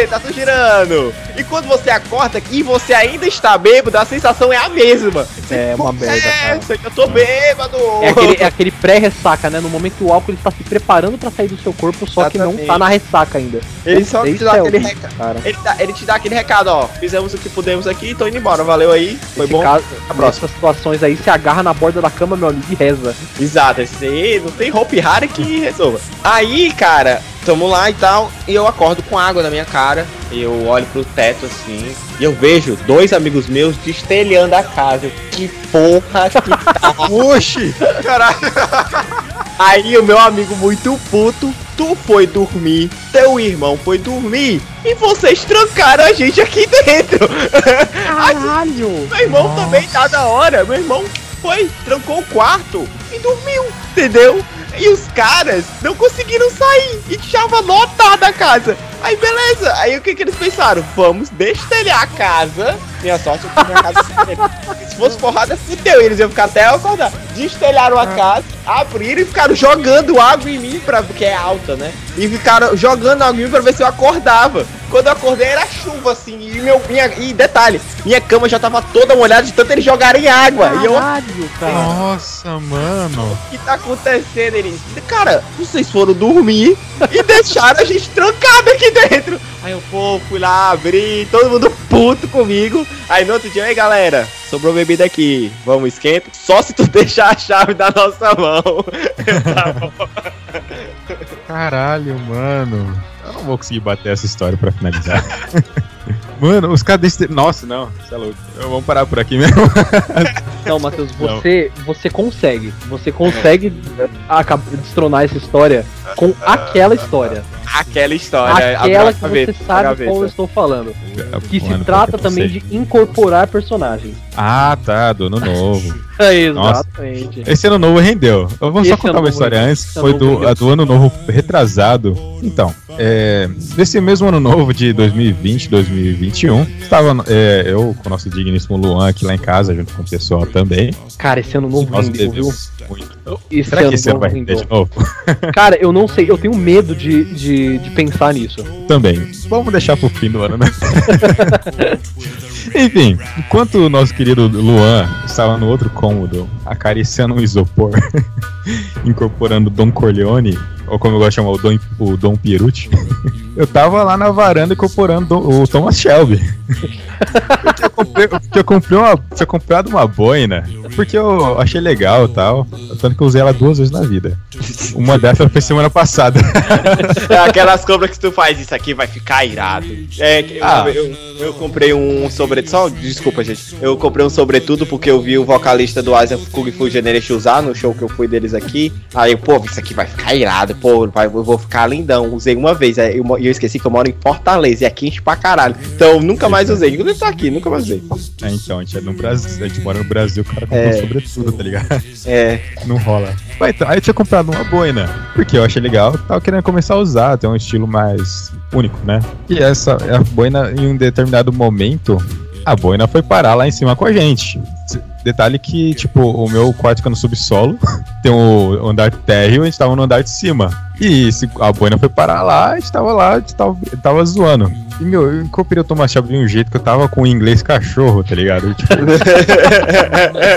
tá tudo girando. E quando você acorda e você ainda está bêbado, a sensação é a mesma. Você, É uma "Pô, merda, cara. essa, Eu tô bêbado. É aquele, é aquele pré-ressaca, né? No momento que o álcool ele tá se preparando pra sair do seu corpo, só que não Exatamente. tá na ressaca ainda. Ele só te dá é aquele recado. ele te dá aquele recado, ó. Fizemos o que pudemos aqui e tô indo embora. Valeu aí. Foi Esse bom. caso, a próxima. situações aí, se agarra na borda da cama, meu amigo, e reza. Exato, esse aí não tem Hope Harry que resolva. Aí, cara, tamo lá e tal, e eu acordo com água na minha cara. Eu olho pro teto assim, e eu vejo dois amigos meus destelhando a casa. Eu, Que porra que tá. *laughs* Oxi! Caralho! *laughs* Aí o meu amigo muito puto, tu foi dormir, teu irmão foi dormir, e vocês trancaram a gente aqui dentro. *laughs* Caralho! Meu irmão Nossa. também tá da hora. Meu irmão foi, trancou o quarto e dormiu, entendeu? E os caras não conseguiram sair e tava lotada a casa. Aí beleza, aí o que que eles pensaram? Vamos destelhar a casa. Minha sorte é que minha casa é Se fosse porrada, fudeu. Eles iam ficar até eu acordar. Destelharam a casa, abriram e ficaram jogando água em mim, pra, porque é alta, né? E ficaram jogando água em mim pra ver se eu acordava. Quando eu acordei era chuva, assim, e meu. Minha, e detalhe, minha cama já tava toda molhada de tanto eles jogarem água. E eu, o Caralho, cara. Nossa, mano! que tá acontecendo? Eles, cara, vocês foram dormir e deixaram a gente trancado aqui dentro. Aí eu, pô, fui lá abrir, todo mundo *laughs* puto comigo. Aí no outro dia, aí galera, sobrou bebida aqui, vamos esquenta. Só se tu *laughs* deixar a chave da nossa mão. *laughs* Caralho, mano. Eu não vou conseguir bater essa história pra finalizar. Mano, os caras desse. Nossa, não, você é louco. Eu- Vamos parar por aqui mesmo. *laughs* Não, Matheus, Não. você, você consegue. Você consegue acab- destronar essa história com aquela história. Aquela história. Aquela a que você sabe qual eu estou falando. Que Mano, se trata eu também sei. de incorporar personagens. Ah, tá, do ano novo. Exatamente. Esse ano novo rendeu. Eu vou só Esse contar ano uma história rendeu. antes, Esse foi do, a do ano novo retrasado. Então, é, nesse mesmo ano novo de 2020, 2021, estava é, eu com o nosso digníssimo Luan aqui lá em casa, junto com o pessoal também. Cara, esse ano novo Nós rendeu, viu? muito. Esse Será que esse ano vai render rendeu. de novo? *laughs* Cara, eu não sei, eu tenho medo de, de, de pensar nisso. Também. Vamos deixar pro fim do ano, né? *laughs* Enfim, enquanto o nosso querido Luan estava no outro cômodo, acariciando um isopor, *laughs* incorporando Don Corleone, ou como eu gosto de chamar, o Dom, o Dom Pierucci, *laughs* eu tava lá na varanda incorporando o Thomas Shelby. porque eu comprei, porque eu comprei uma, tinha comprado uma boina, porque eu achei legal e tal, tanto que eu usei ela duas vezes na vida. Uma dessas foi semana passada. É aquelas compras que tu faz, isso aqui vai ficar irado. É, eu, Ah. eu, eu comprei um sobre... Só, desculpa, gente. Eu comprei um sobretudo porque eu vi o vocalista do Asian Kung Fu Generation usar no show que eu fui deles aqui. Aí, pô, isso aqui vai ficar irado, pô, vai, eu vou ficar lindão. Usei uma vez, eu, mo- e eu esqueci que eu moro em Fortaleza e aqui enche pra caralho. Então, nunca mais usei. Inclusive tá aqui, nunca mais usei. É, então, a gente é no Brasil, a gente mora no Brasil, o cara comprou É. sobretudo, tá ligado? É, Não rola. Mas então, aí eu tinha comprado uma boina, porque eu achei legal, tava querendo começar a usar, ter um estilo mais único, né? E essa a boina, em um determinado momento, a boina foi parar lá em cima com a gente. Detalhe que, tipo, o meu quarto fica no subsolo, *laughs* tem o andar térreo, a gente tava no andar de cima. E se a boina foi parar lá, a gente tava lá, a gente tava, tava zoando. E, meu, eu incorporei o Thomas Shelby de um jeito que eu tava com o inglês cachorro, tá ligado? Tipo, *laughs*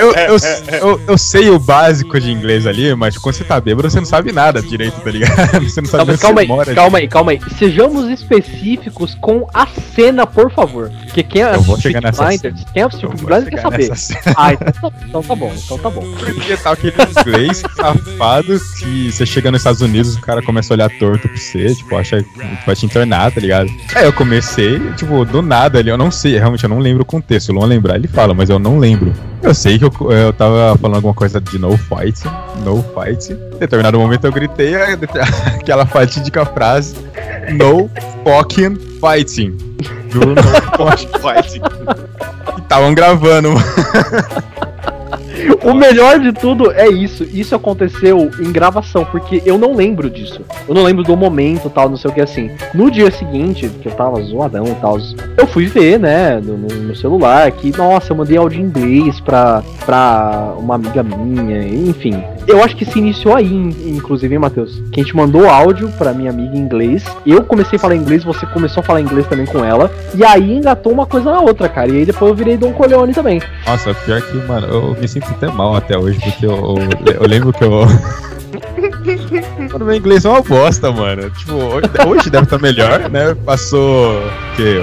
eu, eu, eu, eu sei o básico de inglês ali, mas quando você tá bêbado, você não sabe nada direito, tá ligado? *laughs* Você não sabe Calma, onde calma você aí, mora. calma aí, calma aí. Sejamos específicos com a cena, por favor. Porque quem Eu vou chegar nessa Blinders, quem Eu Peaky Blinders quer saber. *laughs* Ah, então então tá bom, então tá bom. Porque tá aquele inglês safado que você chega nos Estados Unidos, o cara começa a olhar torto pra você, tipo, acha que vai te internar, tá ligado? Aí eu comecei, tipo, do nada ali, eu não sei, realmente eu não lembro o contexto. O Luan lembrar, ele fala, mas eu não lembro. Eu sei que eu, eu tava falando alguma coisa de no fight, no fight. Em determinado momento eu gritei a- *laughs* aquela fatídica frase, no fucking fighting. Do no *laughs* fucking vai, assim. Estavam gravando. O melhor de tudo é isso. Isso aconteceu em gravação, porque eu não lembro disso. Eu não lembro do momento tal, não sei o que assim. No dia seguinte, que eu tava zoadão e tal, eu fui ver, né, no, no celular, que, nossa, eu mandei áudio em inglês pra, pra uma amiga minha, enfim. Eu acho que se iniciou aí, inclusive, hein, Matheus? Que a gente mandou áudio pra minha amiga em inglês. Eu comecei a falar inglês, você começou a falar inglês também com ela. E aí engatou uma coisa na outra, cara. E aí depois eu virei Don Coleone também. Nossa, pior que, mano, eu me sinto até mal até hoje, porque eu, eu, eu lembro que eu. *laughs* Mano, meu inglês é uma bosta, mano. Tipo, hoje deve estar melhor, né? Passou, que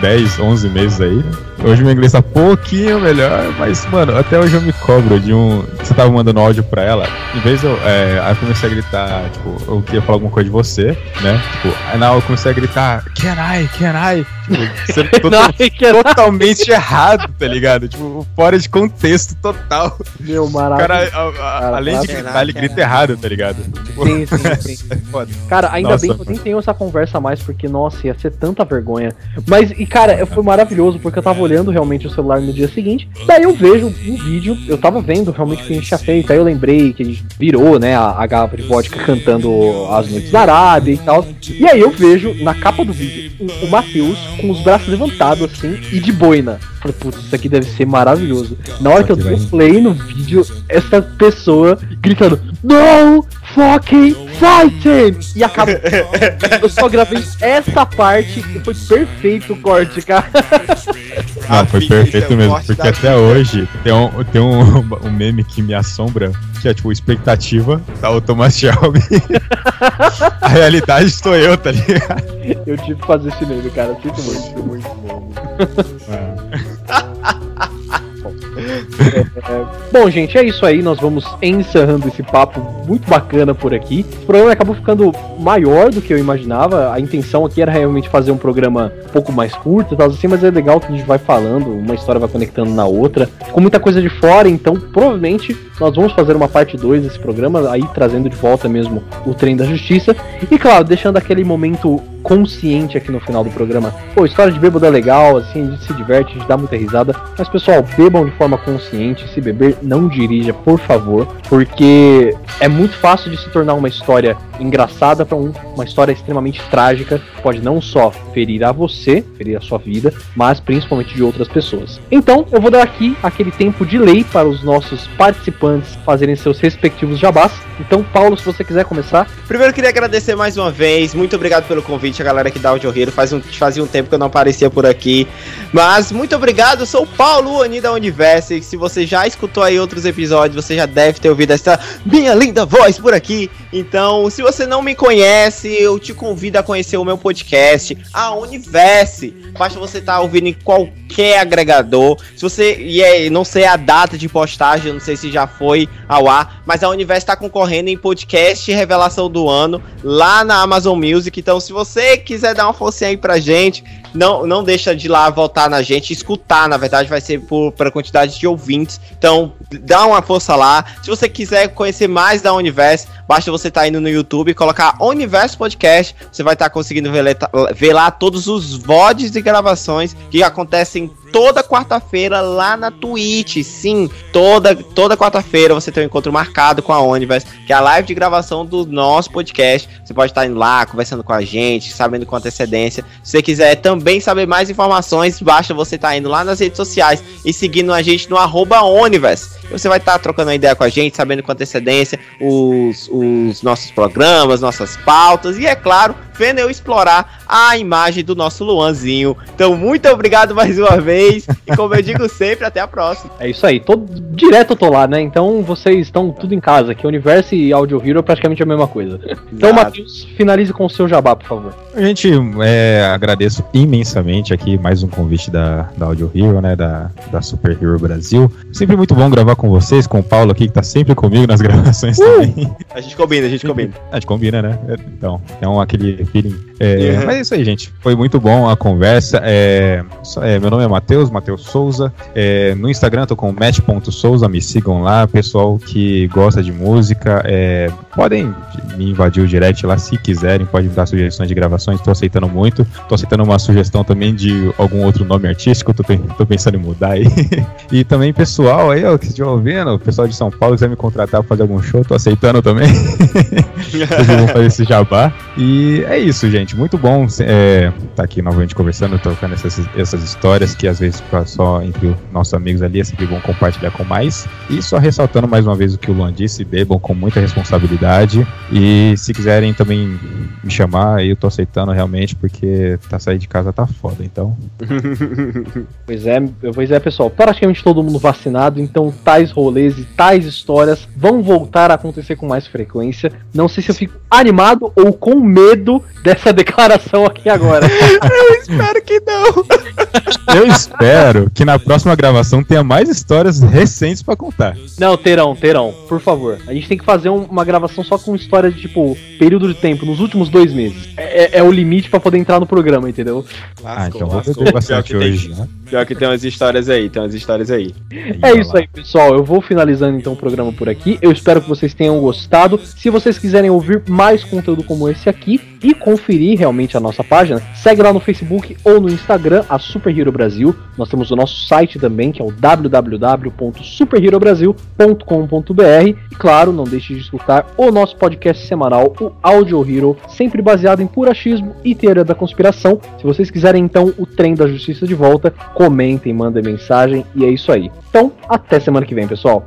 10, 11 meses aí. Hoje meu inglês tá pouquinho melhor, mas, mano, até hoje eu me cobro de um. Você tava mandando áudio pra ela, em vez de eu. É, aí eu comecei a gritar, tipo, eu queria falar alguma coisa de você, né? Tipo, aí não, eu comecei a gritar, can I, can I? Tipo, sendo *laughs* total, totalmente errado, tá ligado? Tipo, fora de contexto total. Meu maravilha. Cara, a, a, além de gritar, ele grita errado, tá ligado? Tipo, sim, sim, sim. *laughs* cara, ainda nossa, bem que eu nem tenho essa conversa mais, porque, nossa, ia ser tanta vergonha. Mas, e cara, foi maravilhoso, porque eu tava olhando olhando realmente o celular no dia seguinte. Daí eu vejo um vídeo, eu tava vendo realmente o que a gente tinha feito. Aí eu lembrei que a gente virou, né, a, a garrafa de vodka cantando As Noites da Arábia e tal. E aí eu vejo na capa do vídeo o, o Matheus com os braços levantados assim e de boina. Falei, putz, isso aqui deve ser maravilhoso. Na hora que eu dei play no vídeo, essa pessoa gritando: No fucking fighting! E acaba. eu só gravei essa parte e foi perfeito o corte, cara. Ah, foi perfeito mesmo, porque até hoje tem, um, tem um, *laughs* um meme que me assombra, que é tipo, expectativa tá o Thomas Shelby. *laughs* a realidade estou eu, tá ligado? Eu tive que fazer esse meme, cara. Sinto muito, muito bom. É. *laughs* É, bom, gente, é isso aí. Nós vamos encerrando esse papo muito bacana por aqui. O programa acabou ficando maior do que eu imaginava. A intenção aqui era realmente fazer um programa um pouco mais curto e tal, assim, mas é legal que a gente vai falando, uma história vai conectando na outra. Com muita coisa de fora, então provavelmente nós vamos fazer uma parte 2 desse programa, aí trazendo de volta mesmo o trem da justiça. E claro, deixando aquele momento consciente aqui no final do programa. Pô, história de bêbado é legal, assim, a gente se diverte, a gente dá muita risada. Mas pessoal, bebam de forma consciente. Se beber, não dirija, por favor, porque é muito fácil de se tornar uma história engraçada para um, uma história extremamente trágica. Pode não só ferir a você, ferir a sua vida, mas principalmente de outras pessoas. Então, eu vou dar aqui aquele tempo de lei para os nossos participantes fazerem seus respectivos jabás. Então, Paulo, se você quiser começar. Primeiro, queria agradecer mais uma vez. Muito obrigado pelo convite, a galera aqui da Audio Hero. Faz um, fazia um tempo que eu não aparecia por aqui. Mas, muito obrigado. Eu sou o Paulo Ani da Universe. Se você já escutou aí outros episódios, você já deve ter ouvido essa minha linda voz por aqui. Então, se você não me conhece, eu te convido a conhecer o meu podcast, a Universe. Basta você estar tá ouvindo em qualquer agregador. Se você. E é, não sei a data de postagem, não sei se já foi ao ar, mas a Universe está concorrendo em podcast Revelação do Ano lá na Amazon Music. Então, se você quiser dar uma forcinha aí pra gente, não, não deixa de lá voltar na gente, escutar, na verdade, vai ser por, pela quantidade de ouvintes. Então, dá uma força lá. Se você quiser conhecer mais da Universo, basta você estar tá indo no YouTube e colocar Universo Podcast. Você vai estar tá conseguindo ver, ver lá todos os VODs de gravações que acontecem toda quarta-feira lá na Twitch. Sim, toda, toda quarta-feira você tem um encontro marcado com a Universe, que é a live de gravação do nosso podcast. Você pode estar indo lá, conversando com a gente, sabendo com antecedência. Se você quiser também saber mais informações, basta você estar indo lá nas redes sociais e seguindo a gente no arroba Universe. Você vai estar trocando uma ideia com a gente, sabendo com antecedência os, os nossos programas, nossas pautas e, é claro, vendo eu explorar a imagem do nosso Luanzinho. Então, muito obrigado mais uma vez. E como eu digo sempre, até a próxima. É isso aí. Tô, direto eu tô lá, né? Então vocês estão tudo em casa. Que Universo e Audio Hero é praticamente a mesma coisa. Então, Matheus, finalize com o seu jabá, por favor. A gente é, agradeço imensamente aqui mais um convite da, da Audio Hero, né? Da, da Super Hero Brasil. Sempre muito bom gravar com vocês, com o Paulo aqui, que tá sempre comigo nas *laughs* gravações uh! também. A gente combina, a gente combina. A gente combina, né? Então, é um, aquele feeling É, Mas é isso aí, gente. Foi muito bom a conversa. É, é, meu nome é Matheus, Matheus Souza. É, no Instagram tô com match.souza, me sigam lá. Pessoal que gosta de música, é, podem me invadir o direct lá se quiserem, podem me dar sugestões de gravações, tô aceitando muito. Tô aceitando uma sugestão também de algum outro nome artístico, tô, tô pensando em mudar aí. *laughs* e também pessoal aí, ó, que estiver ouvindo, o pessoal de São Paulo quiser me contratar pra fazer algum show, tô aceitando também. *laughs* Vocês vão fazer esse jabá. E é isso, gente. Muito bom é, tá aqui novamente conversando, trocando essas, essas histórias que às vezes só entre nossos amigos ali é sempre bom compartilhar com mais. E só ressaltando mais uma vez o que o Luan disse, bebam com muita responsabilidade. E se quiserem também me chamar, eu tô aceitando realmente, porque tá sair de casa tá foda, então. *laughs* pois é, pois é, pessoal. Praticamente todo mundo vacinado, então tais rolês e tais histórias vão voltar a acontecer com mais frequência. Não sei se eu fico animado ou com medo dessa declaração aqui agora. *laughs* eu espero que não. Eu espero que na próxima gravação tenha mais histórias recentes para contar. Não, terão, terão, por favor. A gente tem que fazer um, uma gravação só com histórias de tipo período de tempo, nos últimos dois meses. É, é, é o limite para poder entrar no programa, entendeu? ah, então vou beber bastante hoje, né? Pior que tem umas histórias aí, tem umas histórias aí. É isso aí, pessoal. Eu vou finalizando então o programa por aqui. Eu espero que vocês tenham gostado. Se vocês quiserem ouvir mais conteúdo como esse aqui e conferir realmente a nossa página, segue lá no Facebook ou no Instagram, a Super Hero Brasil. Nós temos o nosso site também, que é o www.superherobrasil.com.br. E claro, não deixe de escutar o nosso podcast semanal, o Audio Hero, sempre baseado em purachismo e teoria da conspiração. Se vocês quiserem então o trem da justiça de volta, comentem, mandem mensagem e é isso aí. Então, até semana que vem, pessoal.